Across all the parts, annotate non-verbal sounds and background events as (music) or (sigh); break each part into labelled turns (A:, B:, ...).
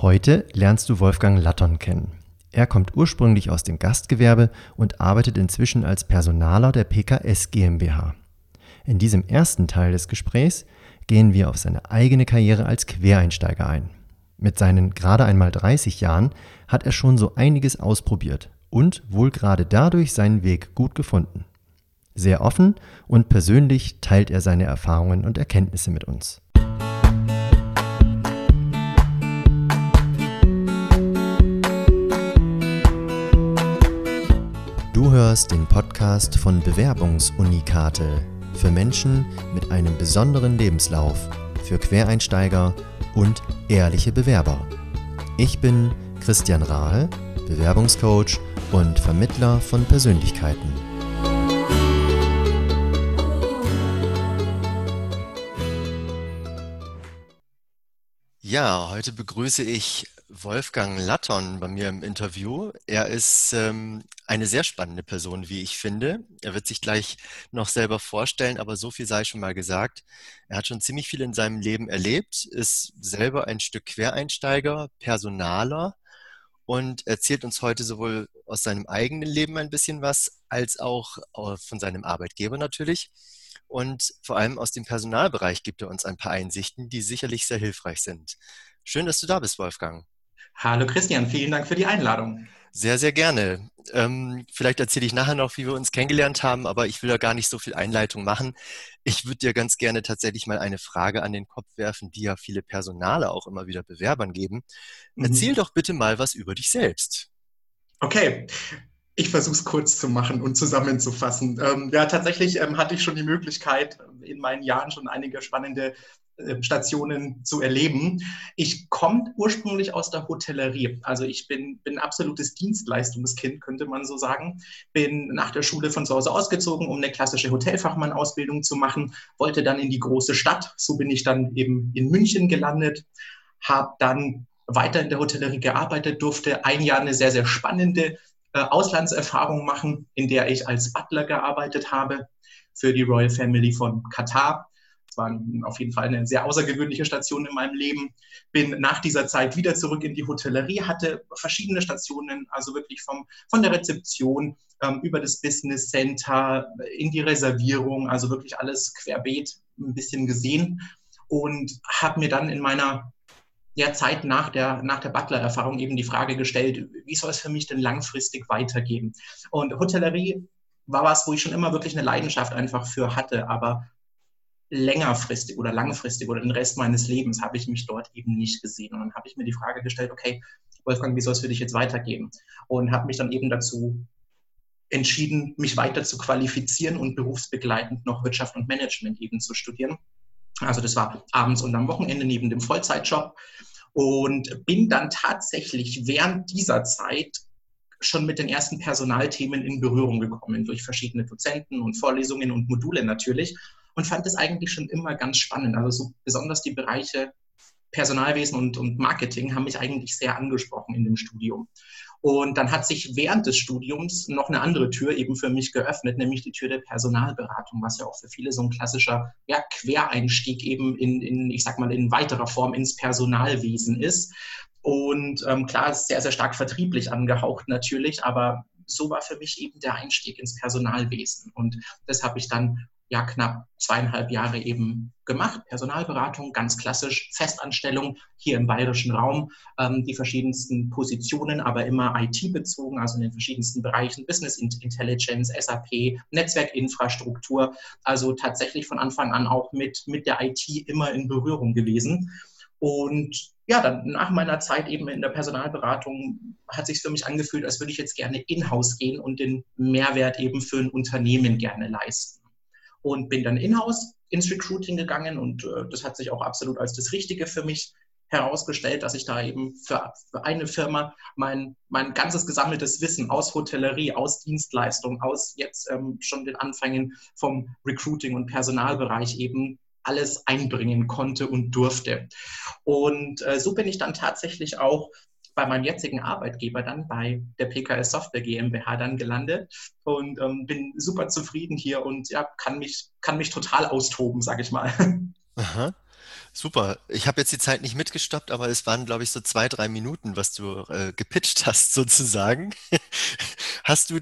A: Heute lernst du Wolfgang Latton kennen. Er kommt ursprünglich aus dem Gastgewerbe und arbeitet inzwischen als Personaler der PKS GmbH. In diesem ersten Teil des Gesprächs gehen wir auf seine eigene Karriere als Quereinsteiger ein. Mit seinen gerade einmal 30 Jahren hat er schon so einiges ausprobiert und wohl gerade dadurch seinen Weg gut gefunden. Sehr offen und persönlich teilt er seine Erfahrungen und Erkenntnisse mit uns. Du hörst den Podcast von Bewerbungsunikate für Menschen mit einem besonderen Lebenslauf, für Quereinsteiger und ehrliche Bewerber. Ich bin Christian Rahl, Bewerbungscoach und Vermittler von Persönlichkeiten. Ja, heute begrüße ich Wolfgang Latton bei mir im Interview. Er ist ähm, eine sehr spannende Person, wie ich finde. Er wird sich gleich noch selber vorstellen, aber so viel sei schon mal gesagt. Er hat schon ziemlich viel in seinem Leben erlebt, ist selber ein Stück Quereinsteiger, Personaler und erzählt uns heute sowohl aus seinem eigenen Leben ein bisschen was, als auch äh, von seinem Arbeitgeber natürlich. Und vor allem aus dem Personalbereich gibt er uns ein paar Einsichten, die sicherlich sehr hilfreich sind. Schön, dass du da bist, Wolfgang.
B: Hallo Christian, vielen Dank für die Einladung.
A: Sehr, sehr gerne. Ähm, vielleicht erzähle ich nachher noch, wie wir uns kennengelernt haben, aber ich will da gar nicht so viel Einleitung machen. Ich würde dir ganz gerne tatsächlich mal eine Frage an den Kopf werfen, die ja viele Personale auch immer wieder Bewerbern geben. Mhm. Erzähl doch bitte mal was über dich selbst.
B: Okay, ich versuche es kurz zu machen und zusammenzufassen. Ähm, ja, tatsächlich ähm, hatte ich schon die Möglichkeit, in meinen Jahren schon einige spannende Stationen zu erleben. Ich komme ursprünglich aus der Hotellerie. Also ich bin, bin absolutes Dienstleistungskind, könnte man so sagen. Bin nach der Schule von zu Hause ausgezogen, um eine klassische Hotelfachmann-Ausbildung zu machen, wollte dann in die große Stadt. So bin ich dann eben in München gelandet, habe dann weiter in der Hotellerie gearbeitet, durfte ein Jahr eine sehr, sehr spannende äh, Auslandserfahrung machen, in der ich als Butler gearbeitet habe für die Royal Family von Katar war auf jeden Fall eine sehr außergewöhnliche Station in meinem Leben. Bin nach dieser Zeit wieder zurück in die Hotellerie, hatte verschiedene Stationen, also wirklich vom, von der Rezeption ähm, über das Business Center in die Reservierung, also wirklich alles querbeet ein bisschen gesehen und habe mir dann in meiner der Zeit nach der, nach der Butler-Erfahrung eben die Frage gestellt, wie soll es für mich denn langfristig weitergehen? Und Hotellerie war was, wo ich schon immer wirklich eine Leidenschaft einfach für hatte, aber längerfristig oder langfristig oder den Rest meines Lebens habe ich mich dort eben nicht gesehen. Und dann habe ich mir die Frage gestellt, okay, Wolfgang, wie soll es für dich jetzt weitergehen? Und habe mich dann eben dazu entschieden, mich weiter zu qualifizieren und berufsbegleitend noch Wirtschaft und Management eben zu studieren. Also das war abends und am Wochenende neben dem Vollzeitjob und bin dann tatsächlich während dieser Zeit schon mit den ersten Personalthemen in Berührung gekommen, durch verschiedene Dozenten und Vorlesungen und Module natürlich und fand es eigentlich schon immer ganz spannend. Also so besonders die Bereiche Personalwesen und, und Marketing haben mich eigentlich sehr angesprochen in dem Studium. Und dann hat sich während des Studiums noch eine andere Tür eben für mich geöffnet, nämlich die Tür der Personalberatung, was ja auch für viele so ein klassischer ja, Quereinstieg eben in, in, ich sag mal, in weiterer Form ins Personalwesen ist. Und ähm, klar, ist sehr, sehr stark vertrieblich angehaucht natürlich, aber so war für mich eben der Einstieg ins Personalwesen. Und das habe ich dann ja knapp zweieinhalb Jahre eben gemacht. Personalberatung, ganz klassisch, Festanstellung hier im bayerischen Raum, ähm, die verschiedensten Positionen, aber immer IT-bezogen, also in den verschiedensten Bereichen, Business Intelligence, SAP, Netzwerkinfrastruktur, also tatsächlich von Anfang an auch mit, mit der IT immer in Berührung gewesen. Und ja, dann nach meiner Zeit eben in der Personalberatung hat sich für mich angefühlt, als würde ich jetzt gerne in-house gehen und den Mehrwert eben für ein Unternehmen gerne leisten und bin dann in-house ins Recruiting gegangen und äh, das hat sich auch absolut als das Richtige für mich herausgestellt, dass ich da eben für, für eine Firma mein, mein ganzes gesammeltes Wissen aus Hotellerie, aus Dienstleistung, aus jetzt ähm, schon den Anfängen vom Recruiting und Personalbereich eben alles einbringen konnte und durfte. Und äh, so bin ich dann tatsächlich auch bei meinem jetzigen Arbeitgeber dann bei der PKS Software GmbH dann gelandet und ähm, bin super zufrieden hier und ja, kann mich, kann mich total austoben, sage ich mal.
A: Aha. Super. Ich habe jetzt die Zeit nicht mitgestoppt, aber es waren, glaube ich, so zwei, drei Minuten, was du äh, gepitcht hast, (laughs) sozusagen. Hast du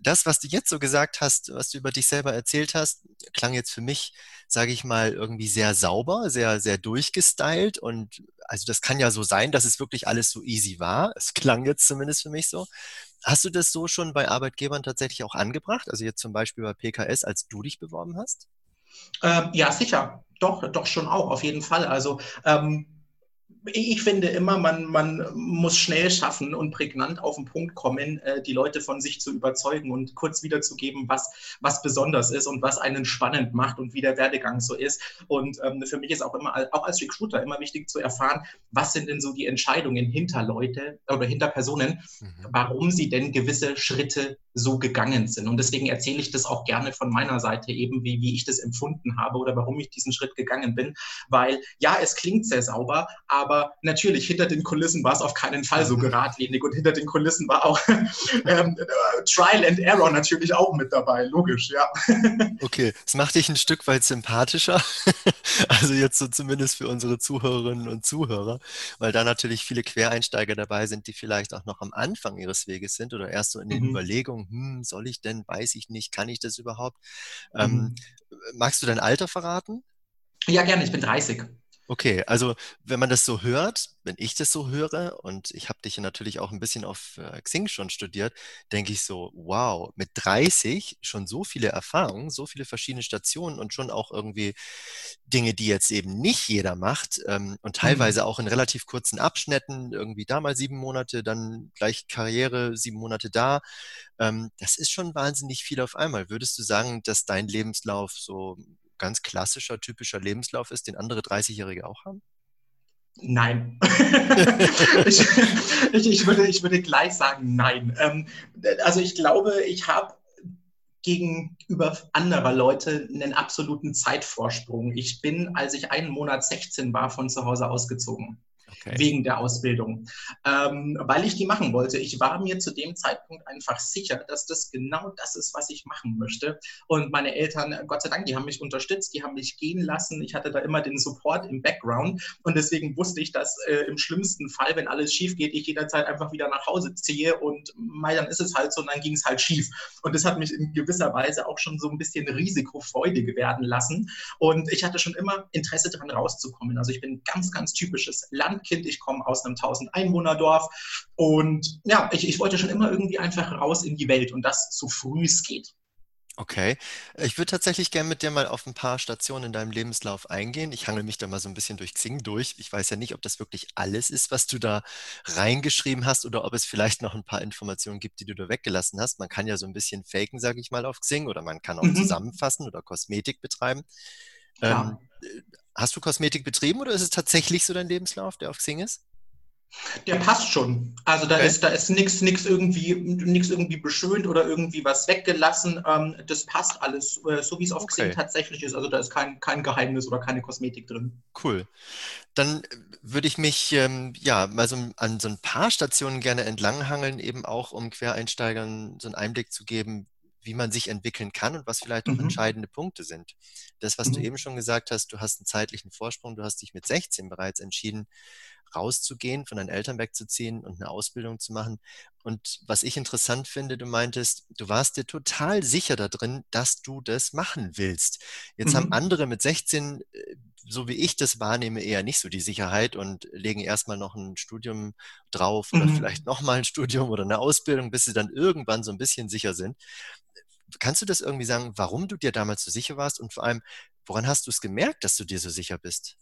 A: das, was du jetzt so gesagt hast, was du über dich selber erzählt hast, klang jetzt für mich, sage ich mal, irgendwie sehr sauber, sehr, sehr durchgestylt. Und also das kann ja so sein, dass es wirklich alles so easy war. Es klang jetzt zumindest für mich so. Hast du das so schon bei Arbeitgebern tatsächlich auch angebracht? Also jetzt zum Beispiel bei PKS, als du dich beworben hast?
B: Ähm, ja, sicher. Doch, doch schon auch, auf jeden Fall. Also ähm, ich finde immer, man, man muss schnell schaffen und prägnant auf den Punkt kommen, äh, die Leute von sich zu überzeugen und kurz wiederzugeben, was, was besonders ist und was einen spannend macht und wie der Werdegang so ist. Und ähm, für mich ist auch immer, auch als Recruiter, immer wichtig zu erfahren, was sind denn so die Entscheidungen hinter Leute oder hinter Personen, mhm. warum sie denn gewisse Schritte so gegangen sind. Und deswegen erzähle ich das auch gerne von meiner Seite eben, wie, wie ich das empfunden habe oder warum ich diesen Schritt gegangen bin. Weil ja, es klingt sehr sauber, aber natürlich hinter den Kulissen war es auf keinen Fall so (laughs) geradlinig und hinter den Kulissen war auch (laughs) ähm, Trial and Error natürlich auch mit dabei, logisch, ja. (laughs)
A: Okay, das macht dich ein Stück weit sympathischer. Also jetzt so zumindest für unsere Zuhörerinnen und Zuhörer, weil da natürlich viele Quereinsteiger dabei sind, die vielleicht auch noch am Anfang ihres Weges sind oder erst so in den mhm. Überlegungen, hm, soll ich denn, weiß ich nicht, kann ich das überhaupt? Ähm, mhm. magst du dein Alter verraten?
B: Ja, gerne, ich bin 30.
A: Okay, also wenn man das so hört, wenn ich das so höre und ich habe dich ja natürlich auch ein bisschen auf äh, Xing schon studiert, denke ich so, wow, mit 30 schon so viele Erfahrungen, so viele verschiedene Stationen und schon auch irgendwie Dinge, die jetzt eben nicht jeder macht ähm, und mhm. teilweise auch in relativ kurzen Abschnitten, irgendwie da mal sieben Monate, dann gleich Karriere, sieben Monate da. Ähm, das ist schon wahnsinnig viel auf einmal. Würdest du sagen, dass dein Lebenslauf so ganz klassischer, typischer Lebenslauf ist, den andere 30-Jährige auch haben?
B: Nein. (laughs) (laughs) ich, ich, ich, würde, ich würde gleich sagen, nein. Ähm, also ich glaube, ich habe gegenüber anderer Leute einen absoluten Zeitvorsprung. Ich bin, als ich einen Monat 16 war, von zu Hause ausgezogen okay. wegen der Ausbildung, ähm, weil ich die machen wollte. Ich war mir zu dem Zeitpunkt einfach sicher, dass das genau das ist, was ich machen möchte. Und meine Eltern, Gott sei Dank, die haben mich unterstützt, die haben mich gehen lassen. Ich hatte da immer den Support im Background und deswegen wusste ich, dass äh, im schlimmsten Fall, wenn alles schief geht, ich jederzeit einfach wieder nach Hause ziehe und mei, dann ist es halt so und dann ging es halt schief. Und das hat mich in gewisser Weise auch schon so ein bisschen risikofreudig werden lassen. Und ich hatte schon immer Interesse daran rauszukommen. Also ich bin ganz, ganz typisches Landkind Kind, ich komme aus einem 1000 Einwohnerdorf und ja, ich, ich wollte schon immer irgendwie einfach raus in die Welt und das so früh es geht.
A: Okay. Ich würde tatsächlich gerne mit dir mal auf ein paar Stationen in deinem Lebenslauf eingehen. Ich hangel mich da mal so ein bisschen durch Xing durch. Ich weiß ja nicht, ob das wirklich alles ist, was du da reingeschrieben hast oder ob es vielleicht noch ein paar Informationen gibt, die du da weggelassen hast. Man kann ja so ein bisschen faken, sage ich mal, auf Xing oder man kann auch mhm. zusammenfassen oder Kosmetik betreiben. Ähm, Hast du Kosmetik betrieben oder ist es tatsächlich so dein Lebenslauf, der auf Xing ist?
B: Der passt schon. Also da okay. ist, da ist nichts nix irgendwie, nix irgendwie beschönt oder irgendwie was weggelassen. Ähm, das passt alles, äh, so wie es auf okay. Xing tatsächlich ist. Also da ist kein, kein Geheimnis oder keine Kosmetik drin.
A: Cool. Dann würde ich mich ähm, ja mal so an so ein paar Stationen gerne entlanghangeln, eben auch um Quereinsteigern so einen Einblick zu geben, wie man sich entwickeln kann und was vielleicht auch mhm. entscheidende Punkte sind. Das, was mhm. du eben schon gesagt hast, du hast einen zeitlichen Vorsprung, du hast dich mit 16 bereits entschieden, rauszugehen, von deinen Eltern wegzuziehen und eine Ausbildung zu machen. Und was ich interessant finde, du meintest, du warst dir total sicher da drin, dass du das machen willst. Jetzt mhm. haben andere mit 16 so wie ich das wahrnehme, eher nicht so die Sicherheit und legen erstmal noch ein Studium drauf oder mhm. vielleicht nochmal ein Studium oder eine Ausbildung, bis sie dann irgendwann so ein bisschen sicher sind. Kannst du das irgendwie sagen, warum du dir damals so sicher warst und vor allem, woran hast du es gemerkt, dass du dir so sicher bist?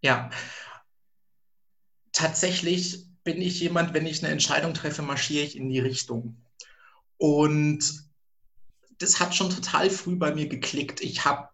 B: Ja, tatsächlich bin ich jemand, wenn ich eine Entscheidung treffe, marschiere ich in die Richtung. Und das hat schon total früh bei mir geklickt. Ich habe,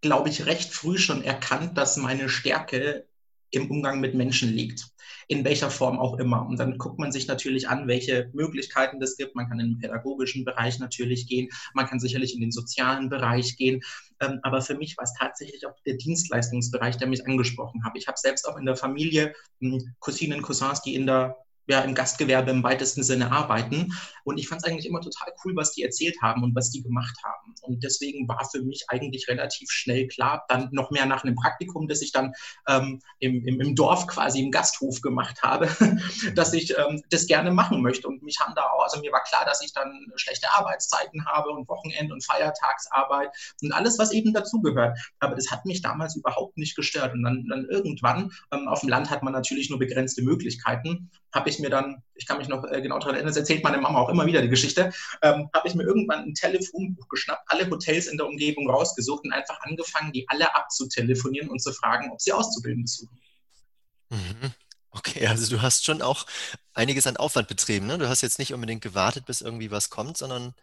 B: glaube ich, recht früh schon erkannt, dass meine Stärke im Umgang mit Menschen liegt in welcher Form auch immer. Und dann guckt man sich natürlich an, welche Möglichkeiten das gibt. Man kann in den pädagogischen Bereich natürlich gehen, man kann sicherlich in den sozialen Bereich gehen. Ähm, aber für mich war es tatsächlich auch der Dienstleistungsbereich, der mich angesprochen hat. Ich habe selbst auch in der Familie hm, Cousinen, Cousins, die in der ja, im Gastgewerbe im weitesten Sinne arbeiten. Und ich fand es eigentlich immer total cool, was die erzählt haben und was die gemacht haben. Und deswegen war für mich eigentlich relativ schnell klar, dann noch mehr nach einem Praktikum, das ich dann ähm, im, im, im, Dorf quasi im Gasthof gemacht habe, (laughs) dass ich ähm, das gerne machen möchte. Und mich haben da auch, also mir war klar, dass ich dann schlechte Arbeitszeiten habe und Wochenend- und Feiertagsarbeit und alles, was eben dazugehört. Aber das hat mich damals überhaupt nicht gestört. Und dann, dann irgendwann, ähm, auf dem Land hat man natürlich nur begrenzte Möglichkeiten, habe ich mir dann, ich kann mich noch äh, genau daran erinnern, das erzählt meine Mama auch immer wieder die Geschichte, ähm, habe ich mir irgendwann ein Telefonbuch geschnappt, alle Hotels in der Umgebung rausgesucht und einfach angefangen, die alle abzutelefonieren und zu fragen, ob sie Auszubildende suchen.
A: Mhm. Okay, also du hast schon auch einiges an Aufwand betrieben. Ne? Du hast jetzt nicht unbedingt gewartet, bis irgendwie was kommt, sondern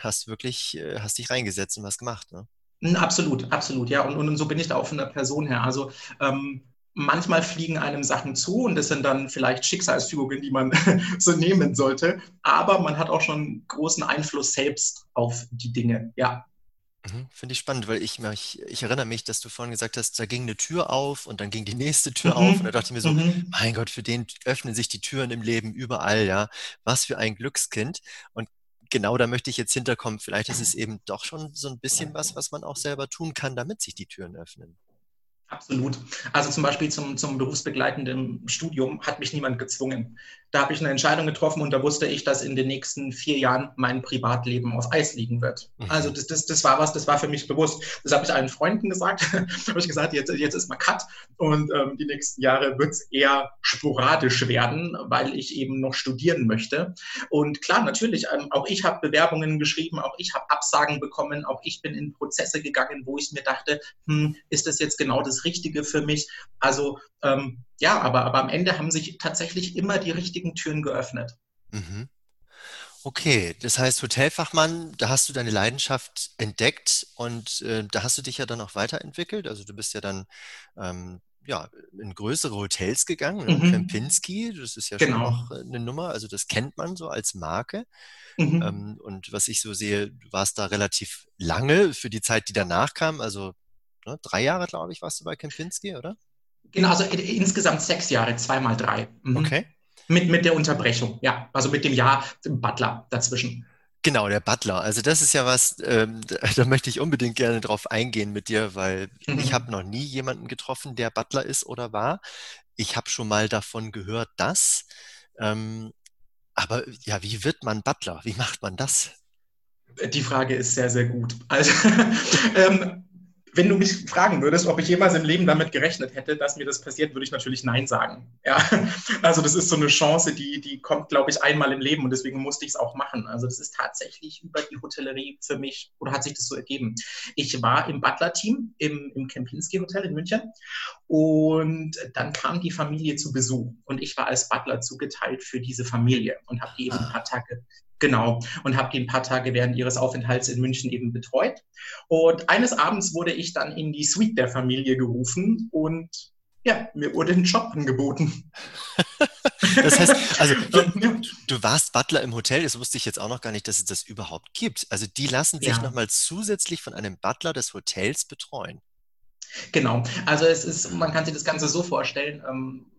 A: hast wirklich, äh, hast dich reingesetzt und was gemacht. Ne?
B: Absolut, absolut, ja. Und, und so bin ich da auch von der Person her. Also ähm, manchmal fliegen einem Sachen zu und das sind dann vielleicht Schicksalsfügungen, die man (laughs) so nehmen sollte. Aber man hat auch schon großen Einfluss selbst auf die Dinge, ja.
A: Mhm, finde ich spannend, weil ich, ich, ich erinnere mich, dass du vorhin gesagt hast, da ging eine Tür auf und dann ging die nächste Tür mhm. auf und da dachte ich mir so, mhm. mein Gott, für den öffnen sich die Türen im Leben überall, ja. Was für ein Glückskind. Und genau da möchte ich jetzt hinterkommen. Vielleicht ist es eben doch schon so ein bisschen was, was man auch selber tun kann, damit sich die Türen öffnen.
B: Absolut. Also zum Beispiel zum, zum berufsbegleitenden Studium hat mich niemand gezwungen. Da habe ich eine Entscheidung getroffen und da wusste ich, dass in den nächsten vier Jahren mein Privatleben auf Eis liegen wird. Mhm. Also das, das, das war was, das war für mich bewusst. Das habe ich allen Freunden gesagt. (laughs) habe ich gesagt, jetzt, jetzt ist mal Cut und ähm, die nächsten Jahre wird es eher sporadisch werden, weil ich eben noch studieren möchte. Und klar, natürlich, ähm, auch ich habe Bewerbungen geschrieben, auch ich habe Absagen bekommen, auch ich bin in Prozesse gegangen, wo ich mir dachte, hm, ist das jetzt genau das Richtige für mich? Also ähm, ja, aber, aber am Ende haben sich tatsächlich immer die richtigen Türen geöffnet. Mhm.
A: Okay, das heißt Hotelfachmann, da hast du deine Leidenschaft entdeckt und äh, da hast du dich ja dann auch weiterentwickelt. Also du bist ja dann ähm, ja, in größere Hotels gegangen, ne? mhm. Kempinski, das ist ja genau. schon auch eine Nummer, also das kennt man so als Marke. Mhm. Ähm, und was ich so sehe, du warst da relativ lange für die Zeit, die danach kam, also ne, drei Jahre, glaube ich, warst du bei Kempinski, oder?
B: Genau, also insgesamt sechs Jahre, zweimal drei.
A: Mhm. Okay.
B: Mit, mit der Unterbrechung, ja. Also mit dem Jahr Butler dazwischen.
A: Genau, der Butler. Also das ist ja was, ähm, (laughs) da, da, möchte ich unbedingt gerne drauf eingehen mit dir, weil mhm. ich habe noch nie jemanden getroffen, der Butler ist oder war. Ich habe schon mal davon gehört, dass. Ähm, aber ja, wie wird man Butler? Wie macht man das?
B: Die Frage ist sehr, sehr gut. Also (laughs) ähm, wenn du mich fragen würdest, ob ich jemals im Leben damit gerechnet hätte, dass mir das passiert, würde ich natürlich Nein sagen. Ja, also das ist so eine Chance, die, die kommt, glaube ich, einmal im Leben und deswegen musste ich es auch machen. Also das ist tatsächlich über die Hotellerie für mich oder hat sich das so ergeben. Ich war im Butler-Team im, im Kempinski Hotel in München und dann kam die Familie zu Besuch und ich war als Butler zugeteilt für diese Familie und habe die eben ein paar Tage Genau, und habe die ein paar Tage während ihres Aufenthalts in München eben betreut. Und eines Abends wurde ich dann in die Suite der Familie gerufen und ja, mir wurde ein Job angeboten. (laughs)
A: das heißt, also (laughs) du, du, warst Butler im Hotel, das wusste ich jetzt auch noch gar nicht, dass es das überhaupt gibt. Also die lassen sich ja. nochmal zusätzlich von einem Butler des Hotels betreuen.
B: Genau, also es ist, man kann sich das Ganze so vorstellen, ähm,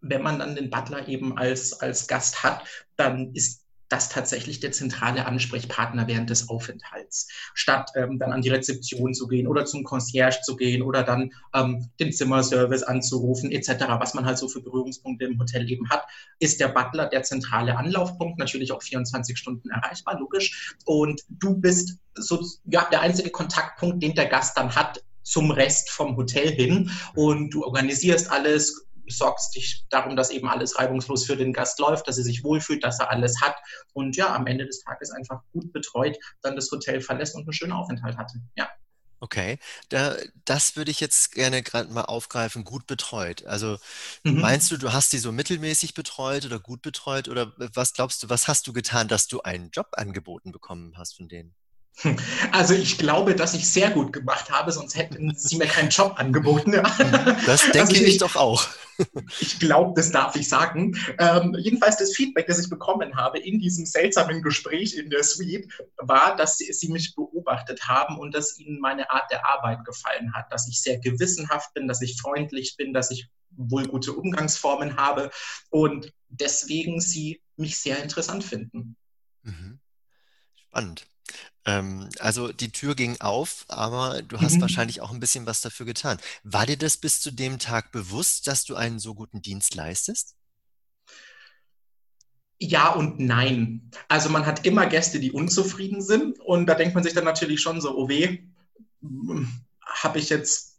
B: wenn man dann den Butler eben als, als Gast hat, dann ist das tatsächlich der zentrale Ansprechpartner während des Aufenthalts, statt ähm, dann an die Rezeption zu gehen oder zum Concierge zu gehen oder dann ähm, den Zimmerservice anzurufen etc., was man halt so für Berührungspunkte im Hotel eben hat, ist der Butler der zentrale Anlaufpunkt, natürlich auch 24 Stunden erreichbar, logisch. Und du bist so ja, der einzige Kontaktpunkt, den der Gast dann hat zum Rest vom Hotel hin und du organisierst alles, sorgst dich darum, dass eben alles reibungslos für den Gast läuft, dass er sich wohlfühlt, dass er alles hat und ja, am Ende des Tages einfach gut betreut dann das Hotel verlässt und einen schönen Aufenthalt hatte. Ja.
A: Okay, da, das würde ich jetzt gerne gerade mal aufgreifen, gut betreut. Also mhm. meinst du, du hast die so mittelmäßig betreut oder gut betreut oder was glaubst du, was hast du getan, dass du einen Job angeboten bekommen hast von denen? (laughs)
B: Also ich glaube, dass ich sehr gut gemacht habe, sonst hätten sie mir keinen Job angeboten. (laughs)
A: Das denke also ich, ich doch auch. (laughs)
B: Ich glaube, das darf ich sagen. Ähm, jedenfalls das Feedback, das ich bekommen habe in diesem seltsamen Gespräch in der Suite, war, dass sie, sie mich beobachtet haben und dass ihnen meine Art der Arbeit gefallen hat, dass ich sehr gewissenhaft bin, dass ich freundlich bin, dass ich wohl gute Umgangsformen habe und deswegen sie mich sehr interessant finden.
A: Mhm. Spannend. Ähm, also die Tür ging auf, aber du hast Mhm. wahrscheinlich auch ein bisschen was dafür getan. War dir das bis zu dem Tag bewusst, dass du einen so guten Dienst leistest?
B: Ja und nein. Also man hat immer Gäste, die unzufrieden sind und da denkt man sich dann natürlich schon so, oh weh, hm, habe ich jetzt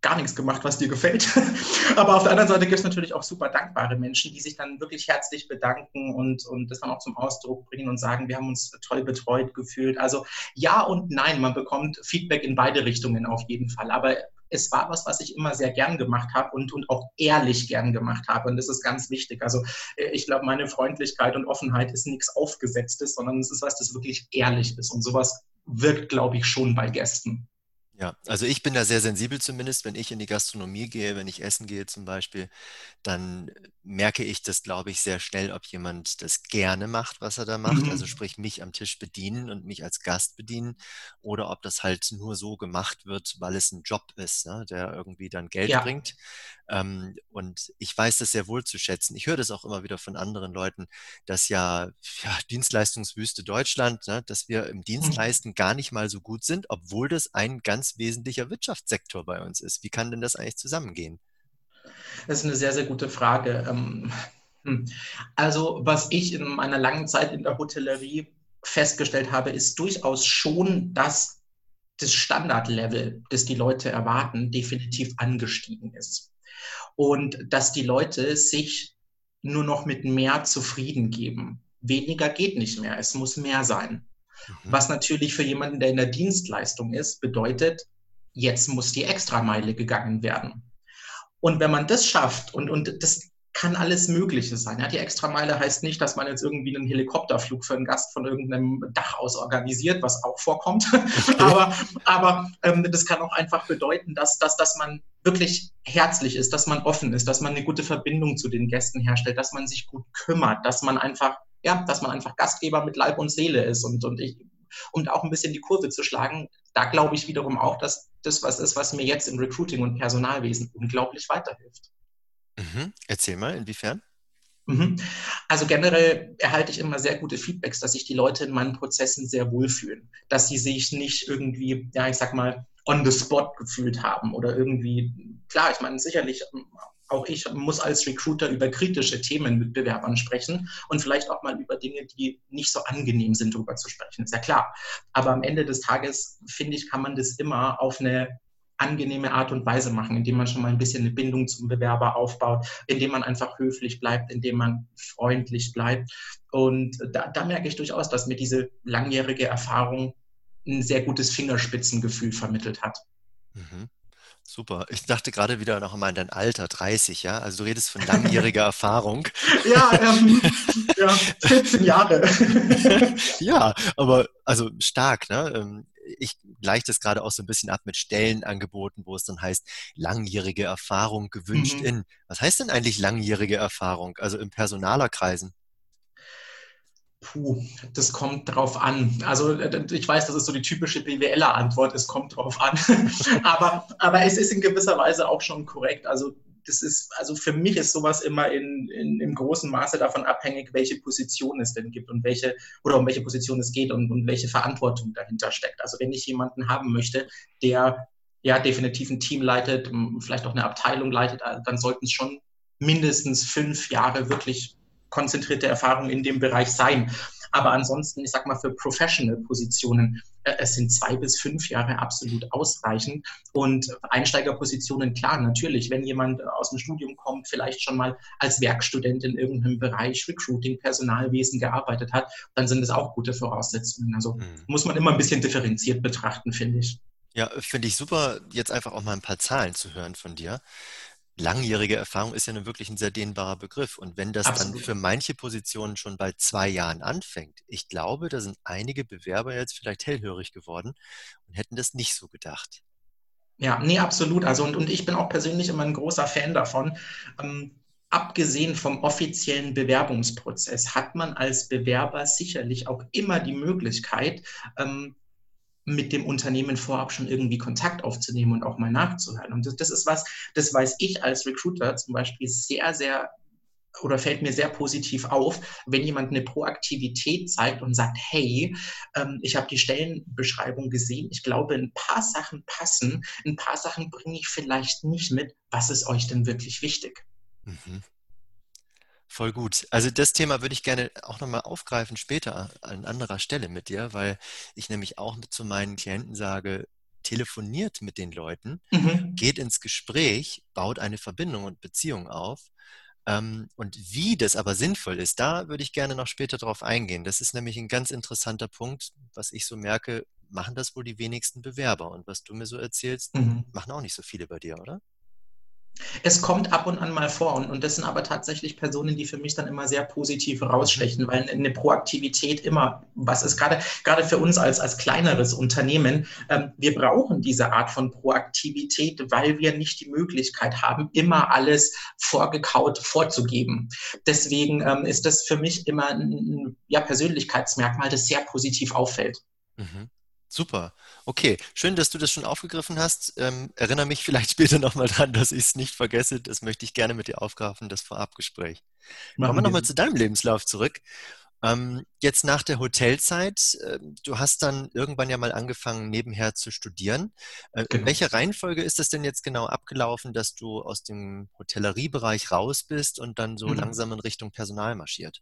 B: gar nichts gemacht, was dir gefällt. (laughs) Aber auf der anderen Seite gibt es natürlich auch super dankbare Menschen, die sich dann wirklich herzlich bedanken und, und das dann auch zum Ausdruck bringen und sagen, wir haben uns toll betreut gefühlt. Also ja und nein, man bekommt Feedback in beide Richtungen auf jeden Fall. Aber es war was, was ich immer sehr gern gemacht habe und, und auch ehrlich gern gemacht habe. Und das ist ganz wichtig. Also äh, ich glaube, meine Freundlichkeit und Offenheit ist nichts Aufgesetztes, sondern es ist was, das wirklich ehrlich ist. Und sowas wirkt, glaube ich, schon bei Gästen.
A: Ja, also ich bin da sehr sensibel zumindest, wenn ich in die Gastronomie gehe, wenn ich essen gehe zum Beispiel, dann merke ich das, glaube ich, sehr schnell, ob jemand das gerne macht, was er da macht, also mhm. sprich mich am Tisch bedienen und mich als Gast bedienen, oder ob das halt nur so gemacht wird, weil es ein Job ist, ne, der irgendwie dann Geld Ja. bringt. Ähm, und ich weiß das sehr wohl zu schätzen. Ich höre das auch immer wieder von anderen Leuten, dass ja, ja Dienstleistungswüste Deutschland, ne, dass wir im Dienstleisten mhm. gar nicht mal so gut sind, obwohl das ein ganz wesentlicher Wirtschaftssektor bei uns ist. Wie kann denn das eigentlich zusammengehen?
B: Das ist eine sehr, sehr gute Frage. Ähm, hm. Also, was ich in meiner langen Zeit in der Hotellerie festgestellt habe, ist durchaus schon, dass das Standardlevel, das die Leute erwarten, definitiv angestiegen ist und dass die Leute sich nur noch mit mehr zufrieden geben. Weniger geht nicht mehr, es muss mehr sein. Mhm. Was natürlich für jemanden, der in der Dienstleistung ist, bedeutet, jetzt muss die Extrameile gegangen werden. Und wenn man das schafft, und, und das kann alles Mögliche sein. Ja, die Extrameile heißt nicht, dass man jetzt irgendwie einen Helikopterflug für einen Gast von irgendeinem Dach aus organisiert, was auch vorkommt. (laughs) aber aber ähm, das kann auch einfach bedeuten, dass, dass, dass man wirklich herzlich ist, dass man offen ist, dass man eine gute Verbindung zu den Gästen herstellt, dass man sich gut kümmert, dass man einfach, ja, dass man einfach Gastgeber mit Leib und Seele ist. Und, und ich, um auch ein bisschen die Kurve zu schlagen, da glaube ich wiederum auch, dass das was ist, was mir jetzt im Recruiting und Personalwesen unglaublich weiterhilft.
A: Mhm. Erzähl mal, inwiefern?
B: Mhm. Also generell erhalte ich immer sehr gute Feedbacks, dass sich die Leute in meinen Prozessen sehr wohlfühlen, dass sie sich nicht irgendwie, ja, ich sag mal, on the spot gefühlt haben oder irgendwie, klar, ich meine, sicherlich auch ich muss als Recruiter über kritische Themen mit Bewerbern sprechen und vielleicht auch mal über Dinge, die nicht so angenehm sind, darüber zu sprechen, ist ja klar. Aber am Ende des Tages, finde ich, kann man das immer auf eine angenehme Art und Weise machen, indem man schon mal ein bisschen eine Bindung zum Bewerber aufbaut, indem man einfach höflich bleibt, indem man freundlich bleibt. Und da, da merke ich durchaus, dass mir diese langjährige Erfahrung ein sehr gutes Fingerspitzengefühl vermittelt hat.
A: Mhm. Super. Ich dachte gerade wieder noch einmal an dein Alter, 30, ja? Also du redest von langjähriger (laughs) Erfahrung.
B: Ja, ähm, (laughs) ja, 14 Jahre. (laughs)
A: ja, aber also stark, ne? Ähm, ich gleiche das gerade auch so ein bisschen ab mit Stellenangeboten, wo es dann heißt, langjährige Erfahrung gewünscht mhm. in. Was heißt denn eigentlich langjährige Erfahrung? Also im Personalerkreisen?
B: Puh, das kommt drauf an. Also äh, ich weiß, das ist so die typische BWLer-Antwort, es kommt drauf an. (laughs) aber, aber es ist in gewisser Weise auch schon korrekt. Also das ist, also für mich ist sowas immer in, in, im großen Maße davon abhängig, welche Position es denn gibt und welche, oder um welche Position es geht und, und welche Verantwortung dahinter steckt. Also wenn ich jemanden haben möchte, der ja definitiv ein Team leitet, vielleicht auch eine Abteilung leitet, dann sollten es schon mindestens fünf Jahre wirklich konzentrierte Erfahrung in dem Bereich sein. Aber ansonsten, ich sag mal, für Professional-Positionen, äh, es sind zwei bis fünf Jahre absolut ausreichend. Und Einsteigerpositionen, klar, natürlich, wenn jemand aus dem Studium kommt, vielleicht schon mal als Werkstudent in irgendeinem Bereich Recruiting, Personalwesen gearbeitet hat, dann sind es auch gute Voraussetzungen. Also mhm. muss man immer ein bisschen differenziert betrachten, finde ich.
A: Ja, finde ich super, jetzt einfach auch mal ein paar Zahlen zu hören von dir. Langjährige Erfahrung ist ja nun wirklich ein sehr dehnbarer Begriff. Und wenn das Absolut. dann für manche Positionen schon bei zwei Jahren anfängt, ich glaube, da sind einige Bewerber jetzt vielleicht hellhörig geworden und hätten das nicht so gedacht.
B: Ja, nee, absolut. Also und, und ich bin auch persönlich immer ein großer Fan davon. Ähm, abgesehen vom offiziellen Bewerbungsprozess hat man als Bewerber sicherlich auch immer die Möglichkeit, ähm, mit dem Unternehmen vorab schon irgendwie Kontakt aufzunehmen und auch mal nachzuhören. Und das, das ist was, das weiß ich als Recruiter zum Beispiel sehr, sehr oder fällt mir sehr positiv auf, wenn jemand eine Proaktivität zeigt und sagt, hey, ähm, ich habe die Stellenbeschreibung gesehen, ich glaube, ein paar Sachen passen, ein paar Sachen bringe ich vielleicht nicht mit. Was ist euch denn wirklich wichtig? Mhm.
A: Voll gut. Also das Thema würde ich gerne auch nochmal aufgreifen später an anderer Stelle mit dir, weil ich nämlich auch zu meinen Klienten sage, telefoniert mit den Leuten, mhm. geht ins Gespräch, baut eine Verbindung und Beziehung auf. Ähm, und wie das aber sinnvoll ist, da würde ich gerne noch später drauf eingehen. Das ist nämlich ein ganz interessanter Punkt, was ich so merke, machen das wohl die wenigsten Bewerber. Und was du mir so erzählst, mhm. machen auch nicht so viele bei dir, oder?
B: Es kommt ab und an mal vor und, und das sind aber tatsächlich Personen, die für mich dann immer sehr positiv rausstechen, weil eine Proaktivität immer was ist, gerade, gerade für uns als, als kleineres Unternehmen. Ähm, wir brauchen diese Art von Proaktivität, weil wir nicht die Möglichkeit haben, immer alles vorgekaut vorzugeben. Deswegen ähm, ist das für mich immer ein ja, Persönlichkeitsmerkmal, das sehr positiv auffällt.
A: Mhm. Super. Okay, schön, dass du das schon aufgegriffen hast. Ähm, erinnere mich vielleicht (laughs) später nochmal dran, dass ich es nicht vergesse. Das möchte ich gerne mit dir aufgreifen, das Vorabgespräch. Machen Kommen wir nochmal zu deinem Lebenslauf zurück. Ähm, jetzt nach der Hotelzeit, äh, du hast dann irgendwann ja mal angefangen, nebenher zu studieren. Äh, genau. In welcher Reihenfolge ist das denn jetzt genau abgelaufen, dass du aus dem Hotelleriebereich raus bist und dann so mhm. langsam in Richtung Personal marschiert?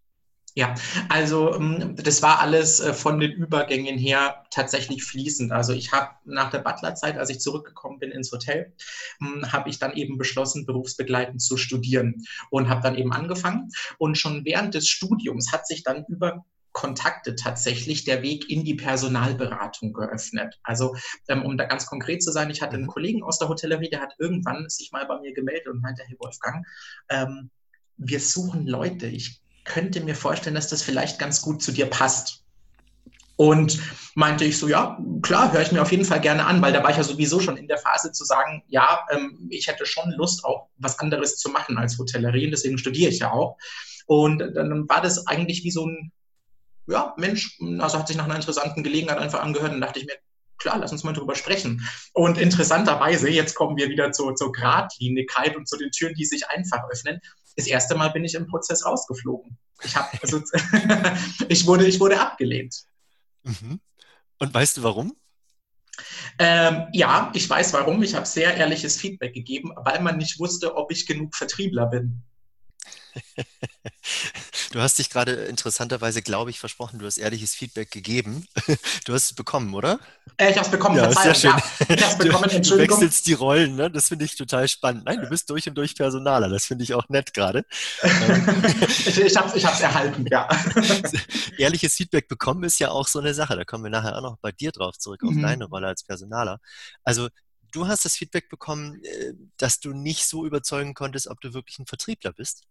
B: Ja, also ähm, das war alles äh, von den Übergängen her tatsächlich fließend. Also ich habe nach der Butlerzeit, als ich zurückgekommen bin ins Hotel, hm, habe ich dann eben beschlossen, berufsbegleitend zu studieren und habe dann eben angefangen. Und schon während des Studiums hat sich dann über Kontakte tatsächlich der Weg in die Personalberatung geöffnet. Also ähm, um da ganz konkret zu sein, ich hatte einen mhm. Kollegen aus der Hotellerie, der hat irgendwann sich mal bei mir gemeldet und meinte, hey Wolfgang, ähm, wir suchen Leute. Ich könnte mir vorstellen, dass das vielleicht ganz gut zu dir passt. Und meinte ich so, ja, klar, höre ich mir auf jeden Fall gerne an, weil da war ich ja sowieso schon in der Phase zu sagen, ja, ähm, ich hätte schon Lust, auch was anderes zu machen als Hotellerie deswegen studiere ich ja auch. Und dann war das eigentlich wie so ein, ja, Mensch, also hat sich nach einer interessanten Gelegenheit einfach angehört und dachte ich mir, klar, lass uns mal drüber sprechen. Und interessanterweise, jetzt kommen wir wieder zur, zur Gradlinigkeit und zu den Türen, die sich einfach öffnen das erste Mal bin ich im Prozess rausgeflogen. Ich, hab, also, (laughs) ich, wurde, ich wurde abgelehnt.
A: Mhm. Und weißt du warum?
B: Ähm, ja, ich weiß warum. Ich habe sehr ehrliches Feedback gegeben, weil man nicht wusste, ob ich genug Vertriebler bin. (laughs)
A: Du hast dich gerade interessanterweise, glaube ich, versprochen, du hast ehrliches Feedback gegeben. (laughs) Du hast es bekommen, oder?
B: Äh, ich habe es bekommen,
A: ja, Sehr schön. Ja, ich habe es (laughs) bekommen, Entschuldigung. Du wechselst die Rollen, ne? das finde ich total spannend. Nein, du bist durch und durch Personaler, das finde ich auch nett gerade.
B: ich ich habe es erhalten, ja.
A: Ehrliches Feedback bekommen ist ja auch so eine Sache, da kommen wir nachher auch noch bei dir drauf zurück, auf mhm. deine Rolle als Personaler. Also du hast das Feedback bekommen, äh, dass du nicht so überzeugen konntest, ob du wirklich ein Vertriebler bist?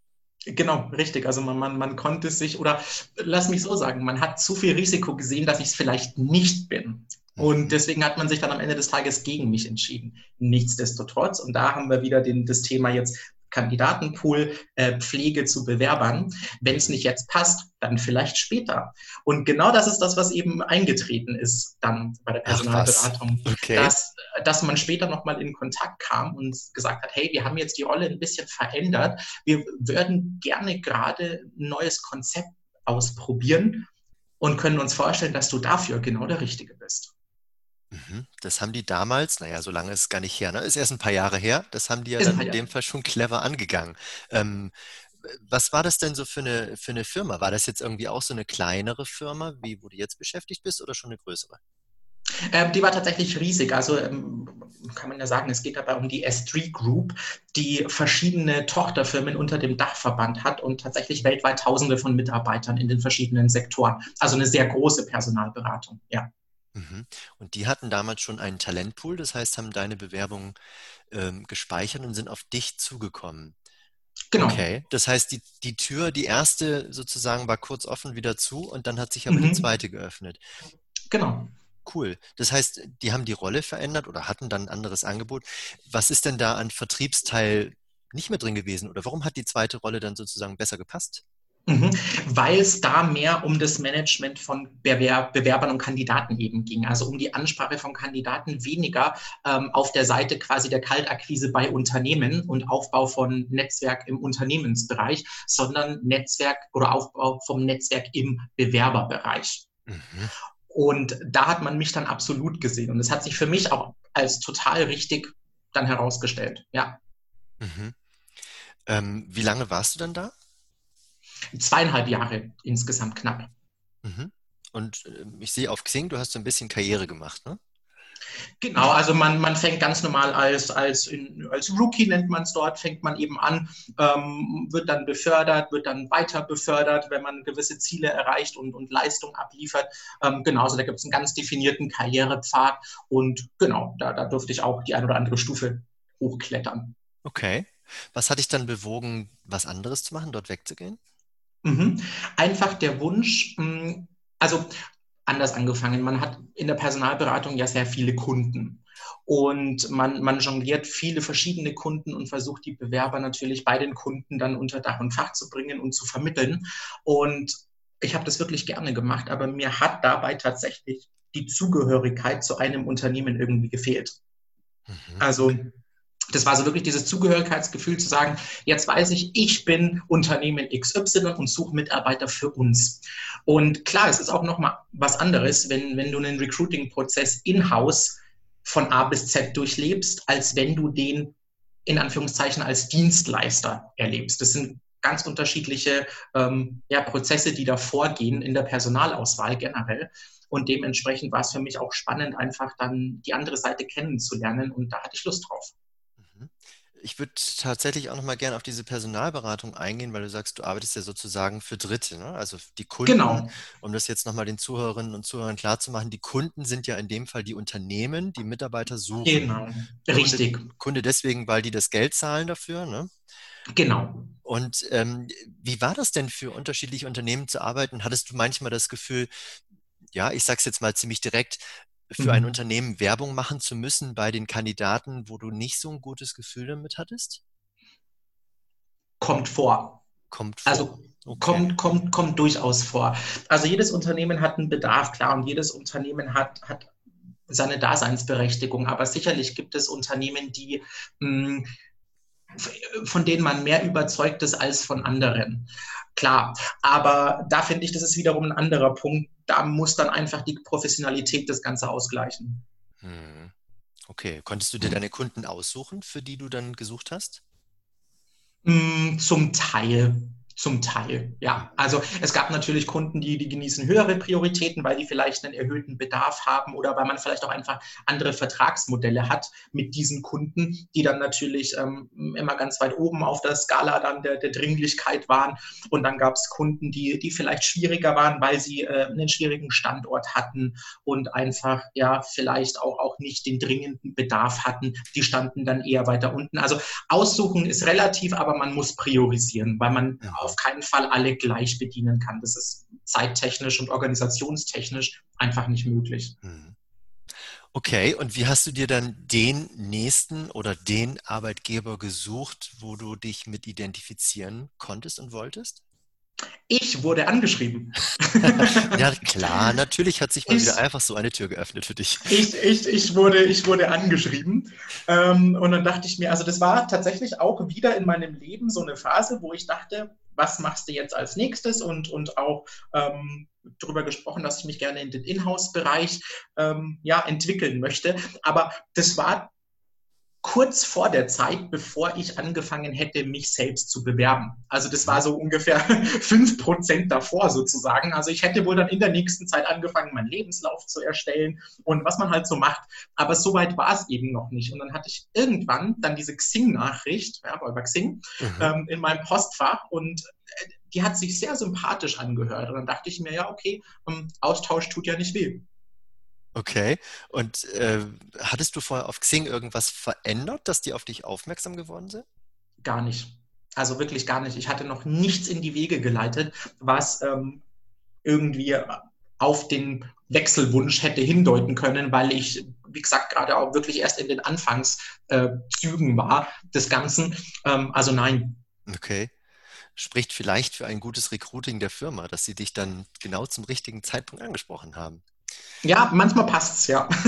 B: Genau, richtig. Also man, man, man konnte sich, oder lass mich so sagen, man hat zu viel Risiko gesehen, dass ich es vielleicht nicht bin. Und mhm. deswegen hat man sich dann am Ende des Tages gegen mich entschieden. Nichtsdestotrotz, und da haben wir wieder den, das Thema jetzt Kandidatenpool, äh, Pflege zu Bewerbern. Wenn es nicht jetzt passt, dann vielleicht später. Und genau das ist das, was eben eingetreten ist dann bei der Personalberatung, okay. dass, dass man später nochmal in Kontakt kam und gesagt hat, hey, wir haben jetzt die Rolle ein bisschen verändert. Wir würden gerne gerade ein neues Konzept ausprobieren und können uns vorstellen, dass du dafür genau der Richtige bist.
A: Mhm. Das haben die damals, naja, so lange ist es gar nicht her, ne? Ist erst ein paar Jahre her. Das haben die ja dann in dem Fall schon clever angegangen. Ähm, was war das denn so für eine, für eine Firma? War das jetzt irgendwie auch so eine kleinere Firma, wie wo du jetzt beschäftigt bist, oder schon eine größere?
B: Ähm, die war tatsächlich riesig. Also ähm, kann man ja sagen, es geht dabei um die S3 Group, die verschiedene Tochterfirmen unter dem Dachverband hat und tatsächlich weltweit Tausende von Mitarbeitern in den verschiedenen Sektoren. Also eine sehr große Personalberatung, ja.
A: Mhm. Und die hatten damals schon einen Talentpool, das heißt, haben deine Bewerbung ähm, gespeichert und sind auf dich zugekommen.
B: Genau.
A: Okay, das heißt, die, die Tür, die erste sozusagen war kurz offen wieder zu und dann hat sich aber mhm. die zweite geöffnet.
B: Genau.
A: Cool. Das heißt, die haben die Rolle verändert oder hatten dann ein anderes Angebot. Was ist denn da an Vertriebsteil nicht mehr drin gewesen oder warum hat die zweite Rolle dann sozusagen besser gepasst?
B: Mhm, weil es da mehr um das Management von Bewerb Bewerbern und Kandidaten eben ging, also um die Ansprache von Kandidaten weniger ähm, auf der Seite quasi der Kaltakquise bei Unternehmen und Aufbau von Netzwerk im Unternehmensbereich, sondern Netzwerk oder Aufbau vom Netzwerk im Bewerberbereich. Mhm. Und da hat man mich dann absolut gesehen und es hat sich für mich auch als total richtig dann herausgestellt, ja.
A: Mhm. Ähm, wie lange warst du dann da?
B: Zweieinhalb Jahre insgesamt knapp.
A: Mhm. Und äh, ich sehe auf Xing, du hast so ein bisschen Karriere gemacht, ne?
B: Genau, also man, man fängt ganz normal als, als, in, als Rookie, nennt man es dort, fängt man eben an, ähm, wird dann befördert, wird dann weiter befördert, wenn man gewisse Ziele erreicht und, und Leistung abliefert. Ähm, genau, also da gibt es einen ganz definierten Karrierepfad und genau, da, da durfte ich auch die ein oder andere Stufe hochklettern.
A: Okay. Was hat dich dann bewogen, was anderes zu machen, dort wegzugehen?
B: Mhm. Einfach der Wunsch, mm, also anders angefangen. Man hat in der Personalberatung ja sehr viele Kunden. Und man, man jongliert viele verschiedene Kunden und versucht die Bewerber natürlich bei den Kunden dann unter Dach und Fach zu bringen und zu vermitteln. Und ich habe das wirklich gerne gemacht, aber mir hat dabei tatsächlich die Zugehörigkeit zu einem Unternehmen irgendwie gefehlt. Mhm. Also das war so wirklich dieses Zugehörigkeitsgefühl zu sagen, jetzt weiß ich, ich bin Unternehmen XY und suche Mitarbeiter für uns. Und klar, es ist auch nochmal was anderes, wenn, wenn du einen Recruiting-Prozess in-house von A bis Z durchlebst, als wenn du den in Anführungszeichen als Dienstleister erlebst. Das sind ganz unterschiedliche ähm, ja, Prozesse, die da vorgehen in der Personalauswahl generell. Und dementsprechend war es für mich auch spannend, einfach dann die andere Seite kennenzulernen. Und da hatte ich Lust drauf.
A: Ich würde tatsächlich auch noch mal gerne auf diese Personalberatung eingehen, weil du sagst, du arbeitest ja sozusagen für Dritte, ne? also die Kunden.
B: Genau.
A: Um das jetzt noch mal den Zuhörerinnen und Zuhörern klarzumachen, die Kunden sind ja in dem Fall die Unternehmen, die Mitarbeiter suchen.
B: Genau, richtig.
A: Kunde, Kunde deswegen, weil die das Geld zahlen dafür. Ne?
B: Genau.
A: Und ähm, wie war das denn für unterschiedliche Unternehmen zu arbeiten? Hattest du manchmal das Gefühl, ja, ich sage es jetzt mal ziemlich direkt, für ein mhm. Unternehmen Werbung machen zu müssen bei den Kandidaten, wo du nicht so ein gutes Gefühl damit hattest?
B: Kommt vor.
A: Kommt
B: vor. Also okay. kommt, kommt, kommt durchaus vor. Also jedes Unternehmen hat einen Bedarf, klar, und jedes Unternehmen hat, hat seine Daseinsberechtigung. Aber sicherlich gibt es Unternehmen, die mh, hm, von denen man mehr überzeugt ist als von anderen. Klar, aber da finde ich, das ist wiederum ein anderer Punkt. Da muss dann einfach die Professionalität das Ganze ausgleichen. Hm.
A: Okay, konntest du dir deine Kunden aussuchen, für die du dann gesucht hast?
B: Hm, zum Teil. Zum Teil, ja. Also es gab natürlich Kunden, die, die genießen höhere Prioritäten, weil die vielleicht einen erhöhten Bedarf haben oder weil man vielleicht auch einfach andere Vertragsmodelle hat mit diesen Kunden, die dann natürlich ähm, immer ganz weit oben auf der Skala dann der, der Dringlichkeit waren. Und dann gab es Kunden, die, die vielleicht schwieriger waren, weil sie äh, einen schwierigen Standort hatten und einfach ja vielleicht auch, auch nicht den dringenden Bedarf hatten. Die standen dann eher weiter unten. Also aussuchen ist relativ, aber man muss priorisieren, weil man ja auf keinen Fall alle gleich bedienen kann. Das ist zeittechnisch und organisationstechnisch einfach nicht möglich. Hm.
A: Okay, und wie hast du dir dann den nächsten oder den Arbeitgeber gesucht, wo du dich mit identifizieren konntest und wolltest?
B: Ich wurde angeschrieben. (laughs)
A: ja, klar, natürlich hat sich mal ich, wieder einfach so eine Tür geöffnet für dich.
B: Ich, ich, ich, wurde, ich wurde angeschrieben. Ähm, und dann dachte ich mir, also das war tatsächlich auch wieder in meinem Leben so eine Phase, wo ich dachte, was machst du jetzt als nächstes? Und, und auch ähm, darüber gesprochen, dass ich mich gerne in den Inhouse-Bereich ähm, ja, entwickeln möchte. Aber das war kurz vor der Zeit, bevor ich angefangen hätte, mich selbst zu bewerben. Also das war so ungefähr (laughs) fünf Prozent davor sozusagen. Also ich hätte wohl dann in der nächsten Zeit angefangen, meinen Lebenslauf zu erstellen und was man halt so macht. Aber so weit war es eben noch nicht. Und dann hatte ich irgendwann dann diese Xing-Nachricht, ja, über Xing, mhm. ähm, in meinem Postfach und äh, die hat sich sehr sympathisch angehört. Und dann dachte ich mir, ja, okay, ähm, Austausch tut ja nicht weh.
A: Okay. Und äh, hattest du vorher auf Xing irgendwas verändert, dass die auf dich aufmerksam geworden sind?
B: Gar nicht. Also wirklich gar nicht. Ich hatte noch nichts in die Wege geleitet, was ähm, irgendwie auf den Wechselwunsch hätte hindeuten können, weil ich, wie gesagt, gerade auch wirklich erst in den Anfangszügen äh, war des Ganzen. Ähm, also nein.
A: Okay. Spricht vielleicht für ein gutes Recruiting der Firma, dass sie dich dann genau zum richtigen Zeitpunkt angesprochen haben.
B: Ja, manchmal passt es, ja. (laughs)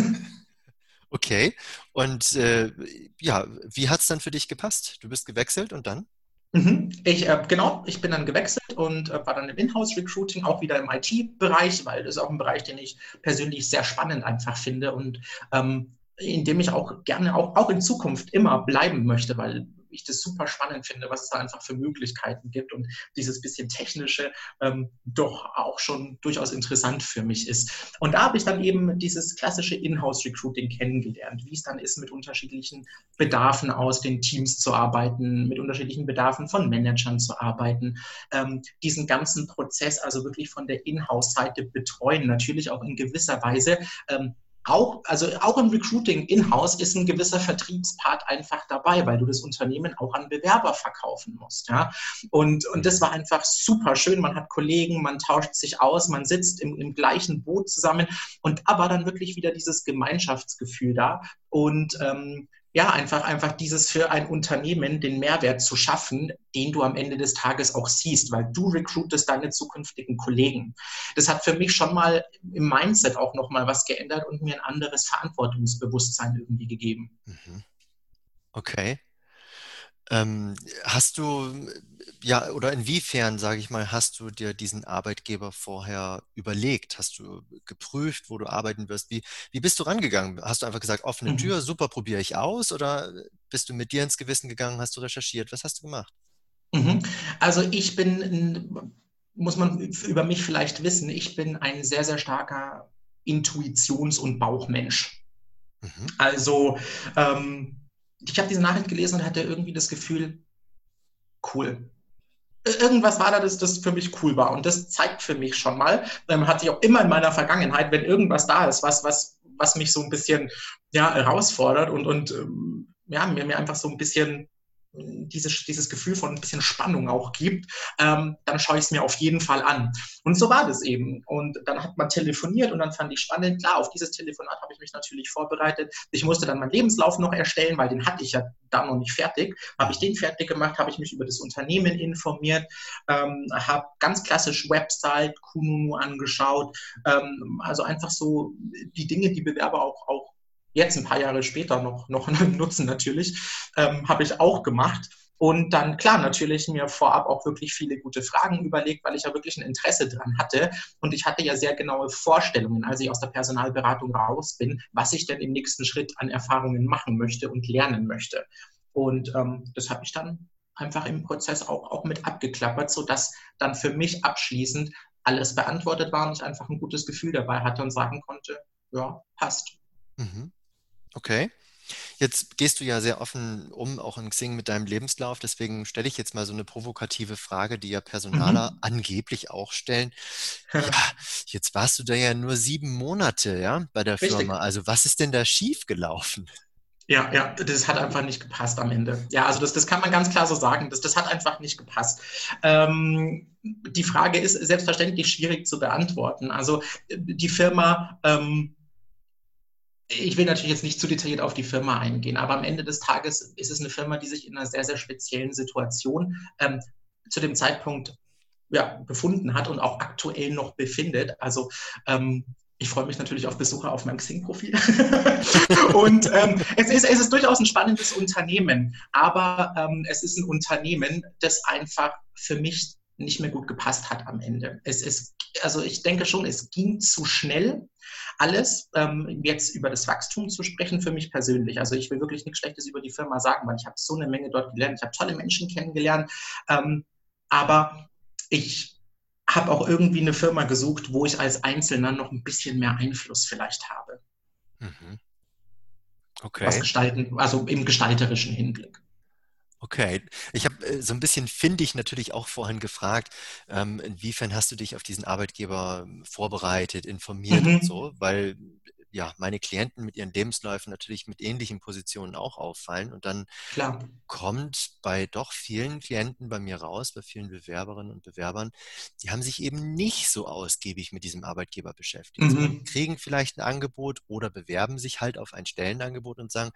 A: Okay. Und äh, ja, wie hat es dann für dich gepasst? Du bist gewechselt und dann?
B: Mhm. Ich, äh, genau, ich bin dann gewechselt und äh, war dann im Inhouse-Recruiting, auch wieder im IT-Bereich, weil das ist auch ein Bereich, den ich persönlich sehr spannend einfach finde und ähm, in dem ich auch gerne auch, auch in Zukunft immer bleiben möchte, weil ich das super spannend finde, was es da einfach für Möglichkeiten gibt und dieses bisschen technische ähm, doch auch schon durchaus interessant für mich ist. Und da habe ich dann eben dieses klassische Inhouse-Recruiting kennengelernt, wie es dann ist, mit unterschiedlichen Bedarfen aus den Teams zu arbeiten, mit unterschiedlichen Bedarfen von Managern zu arbeiten, ähm, diesen ganzen Prozess also wirklich von der Inhouse-Seite betreuen, natürlich auch in gewisser Weise ähm, auch, also auch im Recruiting in-house ist ein gewisser Vertriebspart einfach dabei, weil du das Unternehmen auch an Bewerber verkaufen musst. Ja? Und, und das war einfach super schön. Man hat Kollegen, man tauscht sich aus, man sitzt im, im gleichen Boot zusammen und war dann wirklich wieder dieses Gemeinschaftsgefühl da. Und ähm, ja, einfach, einfach dieses für ein Unternehmen den Mehrwert zu schaffen, den du am Ende des Tages auch siehst, weil du recruitest deine zukünftigen Kollegen. Das hat für mich schon mal im Mindset auch nochmal was geändert und mir ein anderes Verantwortungsbewusstsein irgendwie gegeben. Mhm.
A: Okay. Ähm, hast du, ja, oder inwiefern, sage ich mal, hast du dir diesen Arbeitgeber vorher überlegt? Hast du geprüft, wo du arbeiten wirst? Wie, wie bist du rangegangen? Hast du einfach gesagt, offene mhm. Tür, super, probiere ich aus? Oder bist du mit dir ins Gewissen gegangen, hast du recherchiert? Was hast du gemacht?
B: Mhm. Also ich bin, muss man über mich vielleicht wissen, ich bin ein sehr, sehr starker Intuitions- und Bauchmensch. Mhm. Also ähm, ich habe diese Nachricht gelesen und hatte irgendwie das Gefühl, cool. Irgendwas war da, das, das für mich cool war. Und das zeigt für mich schon mal, ähm, hatte ich auch immer in meiner Vergangenheit, wenn irgendwas da ist, was, was, was mich so ein bisschen ja, herausfordert und, und ähm, ja, mir, mir einfach so ein bisschen dieses, dieses Gefühl von ein bisschen Spannung auch gibt, ähm, dann schaue ich es mir auf jeden Fall an. Und so war das eben. Und dann hat man telefoniert und dann fand ich spannend. Klar, auf dieses Telefonat habe ich mich natürlich vorbereitet. Ich musste dann meinen Lebenslauf noch erstellen, weil den hatte ich ja da noch nicht fertig. Habe ich den fertig gemacht, habe ich mich über das Unternehmen informiert, ähm, habe ganz klassisch Website, Kununu angeschaut. Ähm, also einfach so die Dinge, die Bewerber auch, auch jetzt ein paar Jahre später noch, noch (laughs) nutzen natürlich, ähm, habe ich auch gemacht. Und dann, klar, natürlich mir vorab auch wirklich viele gute Fragen überlegt, weil ich ja wirklich ein Interesse dran hatte. Und ich hatte ja sehr genaue Vorstellungen, als ich aus der Personalberatung raus bin, was ich denn im nächsten Schritt an Erfahrungen machen möchte und lernen möchte. Und ähm, das habe ich dann einfach im Prozess auch, auch mit abgeklappert, sodass dann für mich abschließend alles beantwortet war und ich einfach ein gutes Gefühl dabei hatte und sagen konnte, ja, passt.
A: Mhm. Okay. Jetzt gehst du ja sehr offen um, auch in Xing mit deinem Lebenslauf. Deswegen stelle ich jetzt mal so eine provokative Frage, die ja Personaler mhm. angeblich auch stellen. Ja, jetzt warst du da ja nur sieben Monate, ja, bei der Richtig. Firma. Also was ist denn da schiefgelaufen?
B: Ja, ja, das hat einfach nicht gepasst am Ende. Ja, also das, das kann man ganz klar so sagen. Das, das hat einfach nicht gepasst. Ähm, die Frage ist selbstverständlich schwierig zu beantworten. Also die Firma ähm, ich will natürlich jetzt nicht zu detailliert auf die Firma eingehen, aber am Ende des Tages ist es eine Firma, die sich in einer sehr, sehr speziellen Situation ähm, zu dem Zeitpunkt ja, befunden hat und auch aktuell noch befindet. Also ähm, ich freue mich natürlich auf Besucher auf meinem Xing-Profil. (laughs) und ähm, es, ist, es ist durchaus ein spannendes Unternehmen, aber ähm, es ist ein Unternehmen, das einfach für mich nicht mehr gut gepasst hat am Ende. Es ist, also ich denke schon, es ging zu schnell alles, ähm, jetzt über das Wachstum zu sprechen, für mich persönlich. Also ich will wirklich nichts Schlechtes über die Firma sagen, weil ich habe so eine Menge dort gelernt. Ich habe tolle Menschen kennengelernt, ähm, aber ich habe auch irgendwie eine Firma gesucht, wo ich als Einzelner noch ein bisschen mehr Einfluss vielleicht habe. Mhm. Okay. Was gestalten, also im gestalterischen Hinblick.
A: Okay, ich habe äh, so ein bisschen findig natürlich auch vorhin gefragt, ähm, inwiefern hast du dich auf diesen Arbeitgeber vorbereitet, informiert und
B: Mhm.
A: so, weil ja, meine Klienten mit ihren Lebensläufen natürlich mit ähnlichen Positionen auch auffallen. Und dann
B: Klar.
A: kommt bei doch vielen Klienten bei mir raus, bei vielen Bewerberinnen und Bewerbern, die haben sich eben nicht so ausgiebig mit diesem Arbeitgeber beschäftigt, sondern
B: Mhm.
A: kriegen vielleicht ein Angebot oder bewerben sich halt auf ein Stellenangebot und sagen,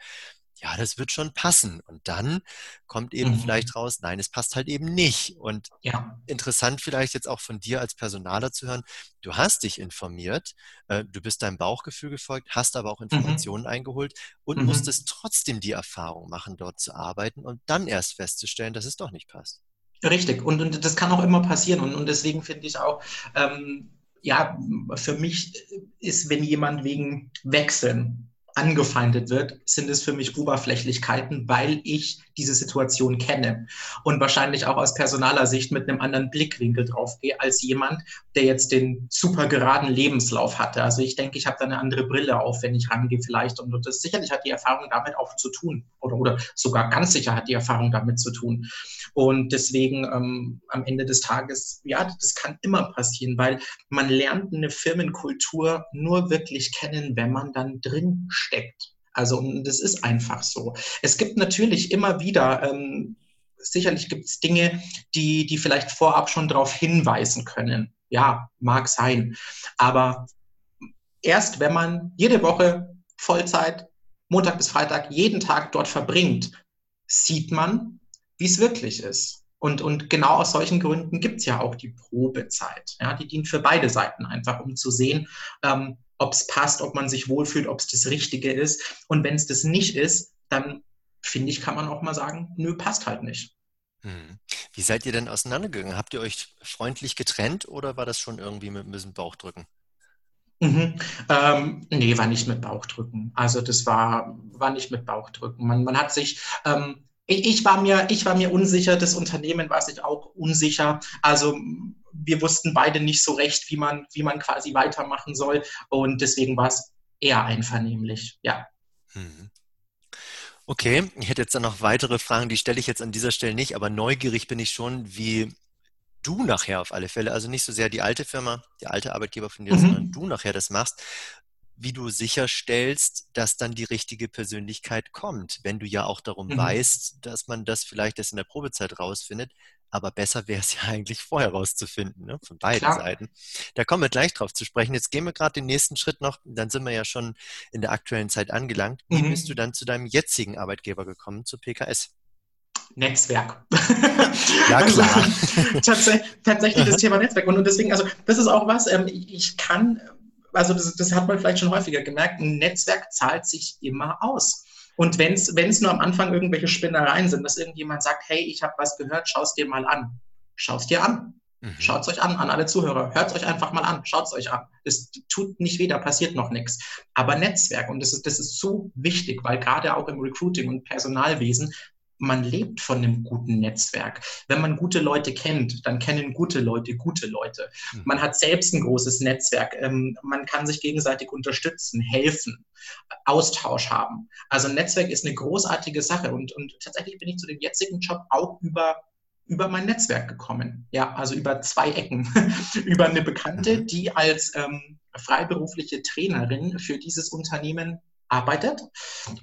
A: ja, das wird schon passen. Und dann kommt eben
B: Mhm.
A: vielleicht raus, nein, es passt halt eben nicht. Und
B: Ja.
A: interessant vielleicht jetzt auch von dir als Personaler zu hören, du hast dich informiert, äh, du bist deinem Bauchgefühl gefolgt, hast aber auch
B: Mhm.
A: Informationen eingeholt und
B: Mhm.
A: musstest trotzdem die Erfahrung machen, dort zu arbeiten und dann erst festzustellen, dass es doch nicht passt.
B: Richtig. Und, und das kann auch immer passieren. Und, und deswegen finde ich auch, ähm, ja, für mich ist, wenn jemand wegen Wechseln angefeindet wird, sind es für mich Oberflächlichkeiten, weil ich diese Situation kenne und wahrscheinlich auch aus personaler Sicht mit einem anderen Blickwinkel draufgehe als jemand, der jetzt den super geraden Lebenslauf hatte. Also ich denke, ich habe da eine andere Brille auf, wenn ich rangehe vielleicht und das sicherlich hat die Erfahrung damit auch zu tun oder, oder sogar ganz sicher hat die Erfahrung damit zu tun. Und deswegen ähm, am Ende des Tages, ja, das kann immer passieren, weil man lernt eine Firmenkultur nur wirklich kennen, wenn man dann drin steckt. Also das ist einfach so. Es gibt natürlich immer wieder, ähm, sicherlich gibt es Dinge, die, die vielleicht vorab schon darauf hinweisen können. Ja, mag sein. Aber erst wenn man jede Woche Vollzeit, Montag bis Freitag, jeden Tag dort verbringt, sieht man, wie es wirklich ist. Und, und genau aus solchen Gründen gibt es ja auch die Probezeit. Ja, die dient für beide Seiten einfach, um zu sehen, ähm, ob es passt, ob man sich wohlfühlt, ob es das Richtige ist. Und wenn es das nicht ist, dann finde ich, kann man auch mal sagen, nö, passt halt nicht.
A: Hm. Wie seid ihr denn auseinandergegangen? Habt ihr euch freundlich getrennt oder war das schon irgendwie mit ein bisschen Bauchdrücken?
B: Mhm. Ähm, nee, war nicht mit Bauchdrücken. Also das war, war nicht mit Bauchdrücken. Man, man hat sich, ähm, ich, ich, war mir, ich war mir unsicher, das Unternehmen war sich auch unsicher. Also wir wussten beide nicht so recht, wie man, wie man quasi weitermachen soll. Und deswegen war es eher einvernehmlich, ja.
A: Hm. Okay, ich hätte jetzt dann noch weitere Fragen, die stelle ich jetzt an dieser Stelle nicht, aber neugierig bin ich schon, wie du nachher auf alle Fälle, also nicht so sehr die alte Firma, der alte Arbeitgeber von dir, mhm. sondern du nachher das machst, wie du sicherstellst, dass dann die richtige Persönlichkeit kommt, wenn du ja auch darum mhm. weißt, dass man das vielleicht erst in der Probezeit rausfindet, aber besser wäre es (laughs) ja eigentlich vorher rauszufinden, ne? von beiden Klar. Seiten. Da kommen wir gleich drauf zu sprechen. Jetzt gehen wir gerade den nächsten Schritt noch, dann sind wir ja schon in der aktuellen Zeit angelangt. Wie mhm. bist du dann zu deinem jetzigen Arbeitgeber gekommen, zu PKS?
B: Netzwerk. (laughs)
A: Ja, klar.
B: also, tatsächlich das (laughs) Thema Netzwerk. Und, deswegen, also das ist auch was, ähm, ich kann, also das, das hat man vielleicht schon häufiger gemerkt, ein Netzwerk zahlt sich immer aus. Und wenn es nur am Anfang irgendwelche Spinnereien sind, dass irgendjemand sagt, hey, ich habe was gehört, schau es dir mal an. Schau es dir an. Mhm. Schaut es euch an, an alle Zuhörer. Hört es euch einfach mal an. Schaut es euch an. Es tut nicht weh, da passiert noch nichts. Aber Netzwerk, und das ist, das ist so wichtig, weil gerade auch im Recruiting und Personalwesen man lebt von einem guten Netzwerk. Wenn man gute Leute kennt, dann kennen gute Leute gute Leute. Mhm. Man hat selbst ein großes Netzwerk. Ähm, man kann sich gegenseitig unterstützen, helfen, Austausch haben. Also ein Netzwerk ist eine großartige Sache und, und tatsächlich bin ich zu dem jetzigen Job auch über über mein Netzwerk gekommen. Ja, also über zwei Ecken. (laughs) über eine Bekannte, die als ähm, freiberufliche Trainerin für dieses Unternehmen arbeitet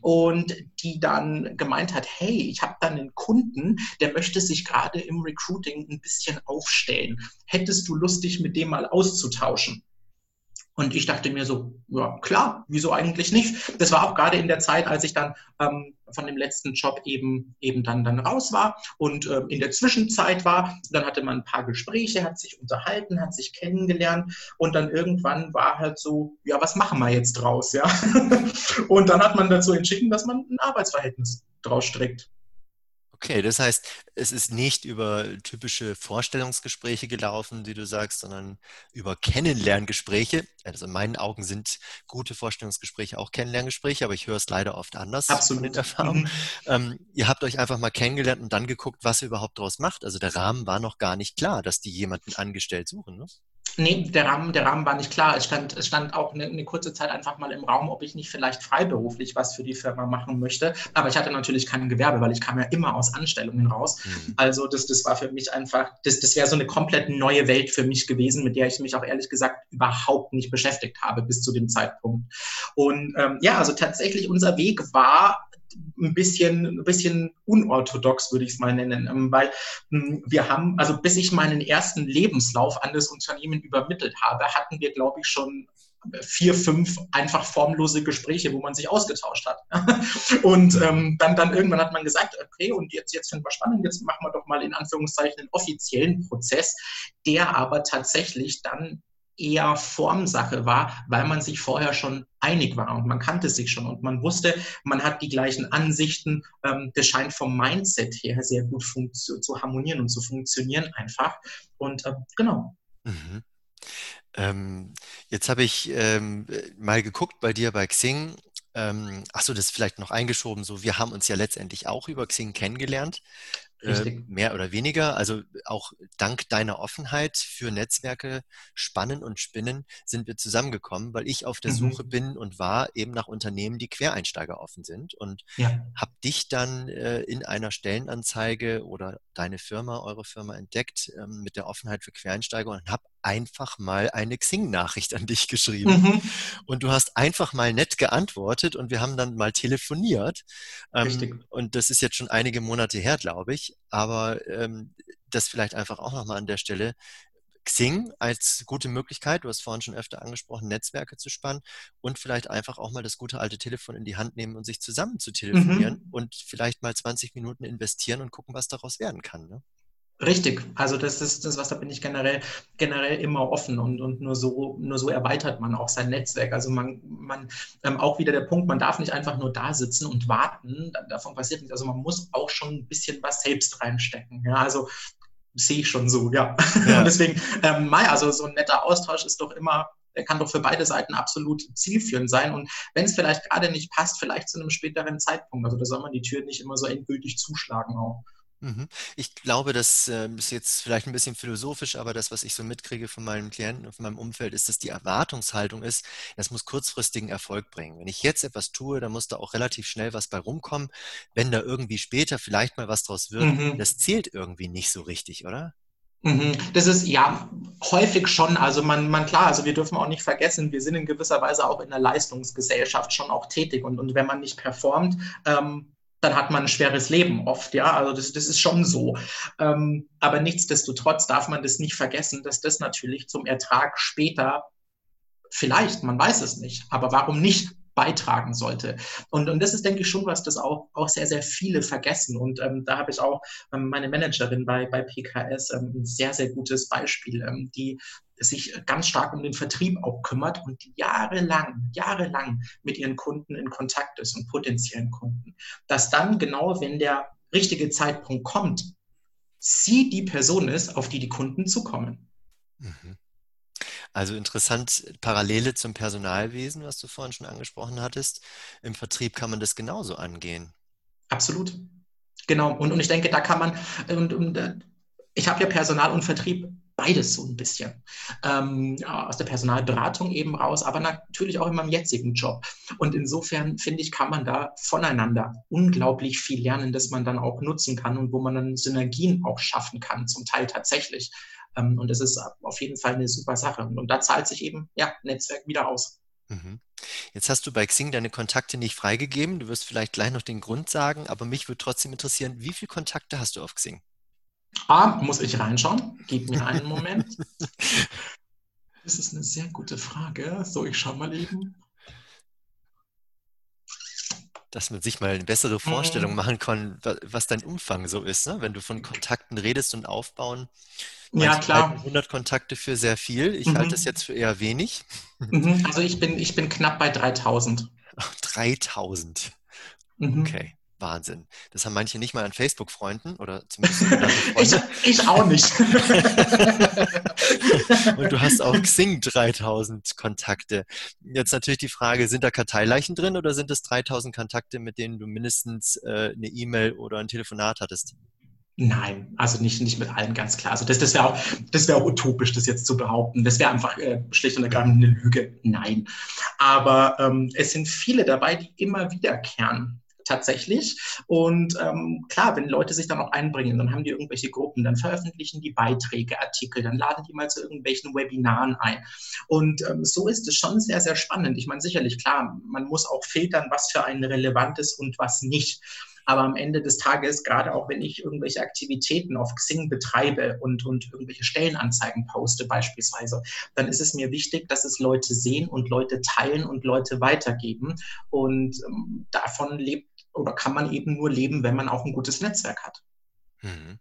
B: und die dann gemeint hat, hey, ich habe da einen Kunden, der möchte sich gerade im Recruiting ein bisschen aufstellen. Hättest du Lust, dich mit dem mal auszutauschen? Und ich dachte mir so, ja klar, wieso eigentlich nicht? Das war auch gerade in der Zeit, als ich dann ähm, von dem letzten Job eben eben dann dann raus war und ähm, in der Zwischenzeit war. Dann hatte man ein paar Gespräche, hat sich unterhalten, hat sich kennengelernt und dann irgendwann war halt so, ja, was machen wir jetzt draus, ja? (laughs) und dann hat man dazu entschieden, dass man ein Arbeitsverhältnis draus strickt.
A: Okay, das heißt, es ist nicht über typische Vorstellungsgespräche gelaufen, die du sagst, sondern über Kennenlerngespräche. Also in meinen Augen sind gute Vorstellungsgespräche auch Kennenlerngespräche, aber ich höre es leider oft anders
B: Absolut.
A: von den Erfahrungen. Mhm. Ähm, ihr habt euch einfach mal kennengelernt und dann geguckt, was ihr überhaupt daraus macht. Also der Rahmen war noch gar nicht klar, dass die jemanden angestellt suchen. Ne?
B: Nee, der Rahmen, der Rahmen war nicht klar. Es stand, es stand auch eine, eine, kurze Zeit einfach mal im Raum, ob ich nicht vielleicht freiberuflich was für die Firma machen möchte. Aber ich hatte natürlich kein Gewerbe, weil ich kam ja immer aus Anstellungen raus. Mhm. Also das, das war für mich einfach, das, das wäre so eine komplett neue Welt für mich gewesen, mit der ich mich auch ehrlich gesagt überhaupt nicht beschäftigt habe bis zu dem Zeitpunkt. Und ähm, ja, also tatsächlich unser Weg war ein bisschen, ein bisschen unorthodox, würde ich es mal nennen, ähm, weil hm, wir haben, also bis ich meinen ersten Lebenslauf an das Unternehmen übermittelt habe, hatten wir, glaube ich, schon vier, fünf einfach formlose Gespräche, wo man sich ausgetauscht hat. (laughs) und ähm, dann, dann irgendwann hat man gesagt, okay, und jetzt, jetzt finden wir spannend, jetzt machen wir doch mal in Anführungszeichen einen offiziellen Prozess, der aber tatsächlich dann eher Formsache war, weil man sich vorher schon einig war und man kannte sich schon und man wusste, man hat die gleichen Ansichten. Ähm, das scheint vom Mindset her sehr gut zu, harmonieren und zu funktionieren einfach. Und äh, genau. Mhm.
A: Ähm, jetzt habe ich ähm, mal geguckt bei dir bei Xing. Ähm, achso, das ist vielleicht noch eingeschoben. So, wir haben uns ja letztendlich auch über Xing kennengelernt. Äh, mehr oder weniger. Also auch dank deiner Offenheit für Netzwerke spannen und spinnen sind wir zusammengekommen, weil ich auf der mhm. Suche bin und war eben nach Unternehmen, die Quereinsteiger offen sind und ja. habe dich dann äh, in einer Stellenanzeige oder deine Firma, eure Firma entdeckt ähm, mit der Offenheit für Quereinsteiger und habe einfach mal eine Xing-Nachricht an dich geschrieben. Mhm. Und du hast einfach mal nett geantwortet und wir haben dann mal telefoniert. Ähm, und das ist jetzt schon einige Monate her, glaube ich. Aber ähm, das vielleicht einfach auch nochmal an der Stelle. Xing als gute Möglichkeit, du hast vorhin schon öfter angesprochen, Netzwerke zu spannen und vielleicht einfach auch mal das gute alte Telefon in die Hand nehmen und sich zusammen zu telefonieren mhm. und vielleicht mal 20 Minuten investieren und gucken, was daraus werden kann. Ne?
B: Richtig, also das ist das, was da bin ich generell, generell immer offen und, und nur so, nur so erweitert man auch sein Netzwerk. Also man, man ähm, auch wieder der Punkt, man darf nicht einfach nur da sitzen und warten, davon passiert nichts. Also man muss auch schon ein bisschen was selbst reinstecken. Ja, also sehe ich schon so, ja. ja. (laughs) Deswegen, ähm, Mai, also so ein netter Austausch ist doch immer, der kann doch für beide Seiten absolut zielführend sein. Und wenn es vielleicht gerade nicht passt, vielleicht zu einem späteren Zeitpunkt. Also da soll man die Tür nicht immer so endgültig zuschlagen auch.
A: Mhm. Ich glaube, das äh, ist jetzt vielleicht ein bisschen philosophisch, aber das, was ich so mitkriege von meinen Klienten und von meinem Umfeld, ist, dass die Erwartungshaltung ist, das muss kurzfristigen Erfolg bringen. Wenn ich jetzt etwas tue, dann muss da auch relativ schnell was bei rumkommen. Wenn da irgendwie später vielleicht mal was draus wird, mhm. das zählt irgendwie nicht so richtig, oder?
B: Mhm. Das ist ja häufig schon, also man, man klar, also wir dürfen auch nicht vergessen, wir sind in gewisser Weise auch in der Leistungsgesellschaft schon auch tätig und, und wenn man nicht performt, ähm, dann hat man ein schweres Leben oft, ja. Also das, das ist schon so. Ähm, aber nichtsdestotrotz darf man das nicht vergessen, dass das natürlich zum Ertrag später vielleicht, man weiß es nicht, aber warum nicht beitragen sollte. Und, und das ist, denke ich, schon was, das auch, auch sehr, sehr viele vergessen. Und ähm, da habe ich auch ähm, meine Managerin bei, bei PKS ähm, ein sehr, sehr gutes Beispiel, ähm, die sich ganz stark um den Vertrieb auch kümmert und jahrelang, jahrelang mit ihren Kunden in Kontakt ist und potenziellen Kunden. Dass dann genau, wenn der richtige Zeitpunkt kommt, sie die Person ist, auf die die Kunden zukommen. Mhm.
A: Also interessant, Parallele zum Personalwesen, was du vorhin schon angesprochen hattest. Im Vertrieb kann man das genauso angehen.
B: Absolut. Genau. Und, und ich denke, da kann man, und, und äh, ich habe ja Personal und Vertrieb beides so ein bisschen. Ähm, aus der Personalberatung eben raus, aber natürlich auch in meinem jetzigen Job. Und insofern finde ich, kann man da voneinander unglaublich viel lernen, das man dann auch nutzen kann und wo man dann Synergien auch schaffen kann, zum Teil tatsächlich. Ähm, und das ist auf jeden Fall eine super Sache. Und da zahlt sich eben, ja, Netzwerk wieder aus.
A: Mhm. Jetzt hast du bei Xing deine Kontakte nicht freigegeben. Du wirst vielleicht gleich noch den Grund sagen, aber mich würde trotzdem interessieren, wie viele Kontakte hast du auf Xing?
B: Ah, muss ich reinschauen? Gib mir einen Moment. (laughs) Das ist eine sehr gute Frage. So, ich schaue mal eben
A: dass man sich mal eine bessere Vorstellung mhm. machen kann, was dein Umfang so ist, ne? wenn du von Kontakten redest und aufbauen.
B: Ja, klar.
A: 100 Kontakte für sehr viel. Ich mhm. halte es jetzt für eher wenig.
B: Mhm. Also ich bin, ich bin knapp bei 3000.
A: 3000. Mhm. Okay. Wahnsinn. Das haben manche nicht mal an Facebook-Freunden oder zumindest (laughs)
B: ich, ich auch nicht. (laughs)
A: Und du hast auch Xing 3000 Kontakte. Jetzt natürlich die Frage, sind da Karteileichen drin oder sind es 3000 Kontakte, mit denen du mindestens äh, eine E-Mail oder ein Telefonat hattest?
B: Nein, also nicht, nicht mit allen ganz klar. Also das, das wäre auch, das wäre auch utopisch, das jetzt zu behaupten. Das wäre einfach äh, schlicht und ergreifend eine Lüge. Nein. Aber ähm, es sind viele dabei, die immer wiederkehren tatsächlich. Und ähm, klar, wenn Leute sich dann auch einbringen, dann haben die irgendwelche Gruppen, dann veröffentlichen die Beiträge, Artikel, dann laden die mal zu irgendwelchen Webinaren ein. Und ähm, so ist es schon sehr, sehr spannend. Ich meine, sicherlich, klar, man muss auch filtern, was für einen relevant ist und was nicht. Aber am Ende des Tages, gerade auch wenn ich irgendwelche Aktivitäten auf Xing betreibe und, und irgendwelche Stellenanzeigen poste beispielsweise, dann ist es mir wichtig, dass es Leute sehen und Leute teilen und Leute weitergeben. Und ähm, davon lebt oder kann man eben nur leben, wenn man auch ein gutes Netzwerk hat. Mhm.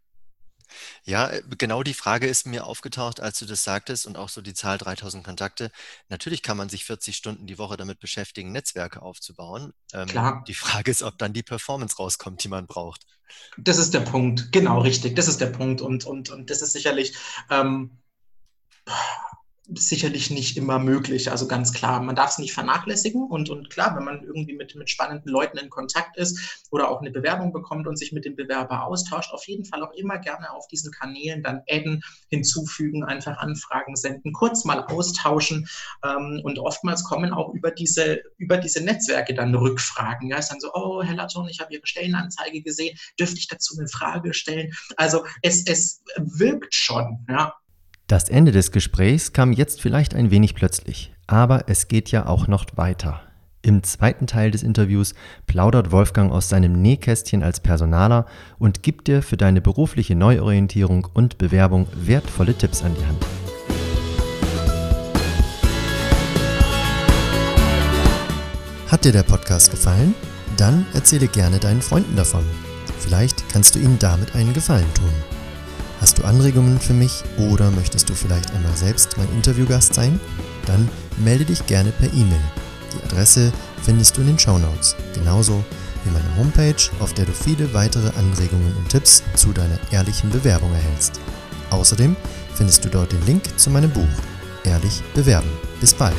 A: Ja, äh, genau die Frage ist mir aufgetaucht, als du das sagtest und auch so die Zahl 3000 Kontakte. Natürlich kann man sich 40 Stunden die Woche damit beschäftigen, Netzwerke aufzubauen. Ähm, Klar. Die Frage ist, ob dann die Performance rauskommt, die man braucht.
B: Das ist der Punkt, genau richtig. Das ist der Punkt und, und, und das ist sicherlich ähm, sicherlich nicht immer möglich. Also ganz klar, man darf es nicht vernachlässigen. Und, und klar, wenn man irgendwie mit, mit spannenden Leuten in Kontakt ist oder auch eine Bewerbung bekommt und sich mit dem Bewerber austauscht, auf jeden Fall auch immer gerne auf diesen Kanälen dann adden, hinzufügen, einfach Anfragen senden, kurz mal austauschen. Ähm, und oftmals kommen auch über diese, über diese Netzwerke dann Rückfragen. Ja, ist dann so, oh, Herr Latton, ich habe Ihre Stellenanzeige gesehen, dürfte ich dazu eine Frage stellen? Also es, es wirkt schon, ja.
A: Das Ende des Gesprächs kam jetzt vielleicht ein wenig plötzlich, aber es geht ja auch noch weiter. Im zweiten Teil des Interviews plaudert Wolfgang aus seinem Nähkästchen als Personaler und gibt dir für deine berufliche Neuorientierung und Bewerbung wertvolle Tipps an die Hand. Hat dir der Podcast gefallen? Dann erzähle gerne deinen Freunden davon. Vielleicht kannst du ihnen damit einen Gefallen tun. Hast du Anregungen für mich oder möchtest du vielleicht einmal selbst mein Interviewgast sein? Dann melde dich gerne per E-Mail. Die Adresse findest du in den Show Notes, genauso wie meine Homepage, auf der du viele weitere Anregungen und Tipps zu deiner ehrlichen Bewerbung erhältst. Außerdem findest du dort den Link zu meinem Buch Ehrlich bewerben. Bis bald.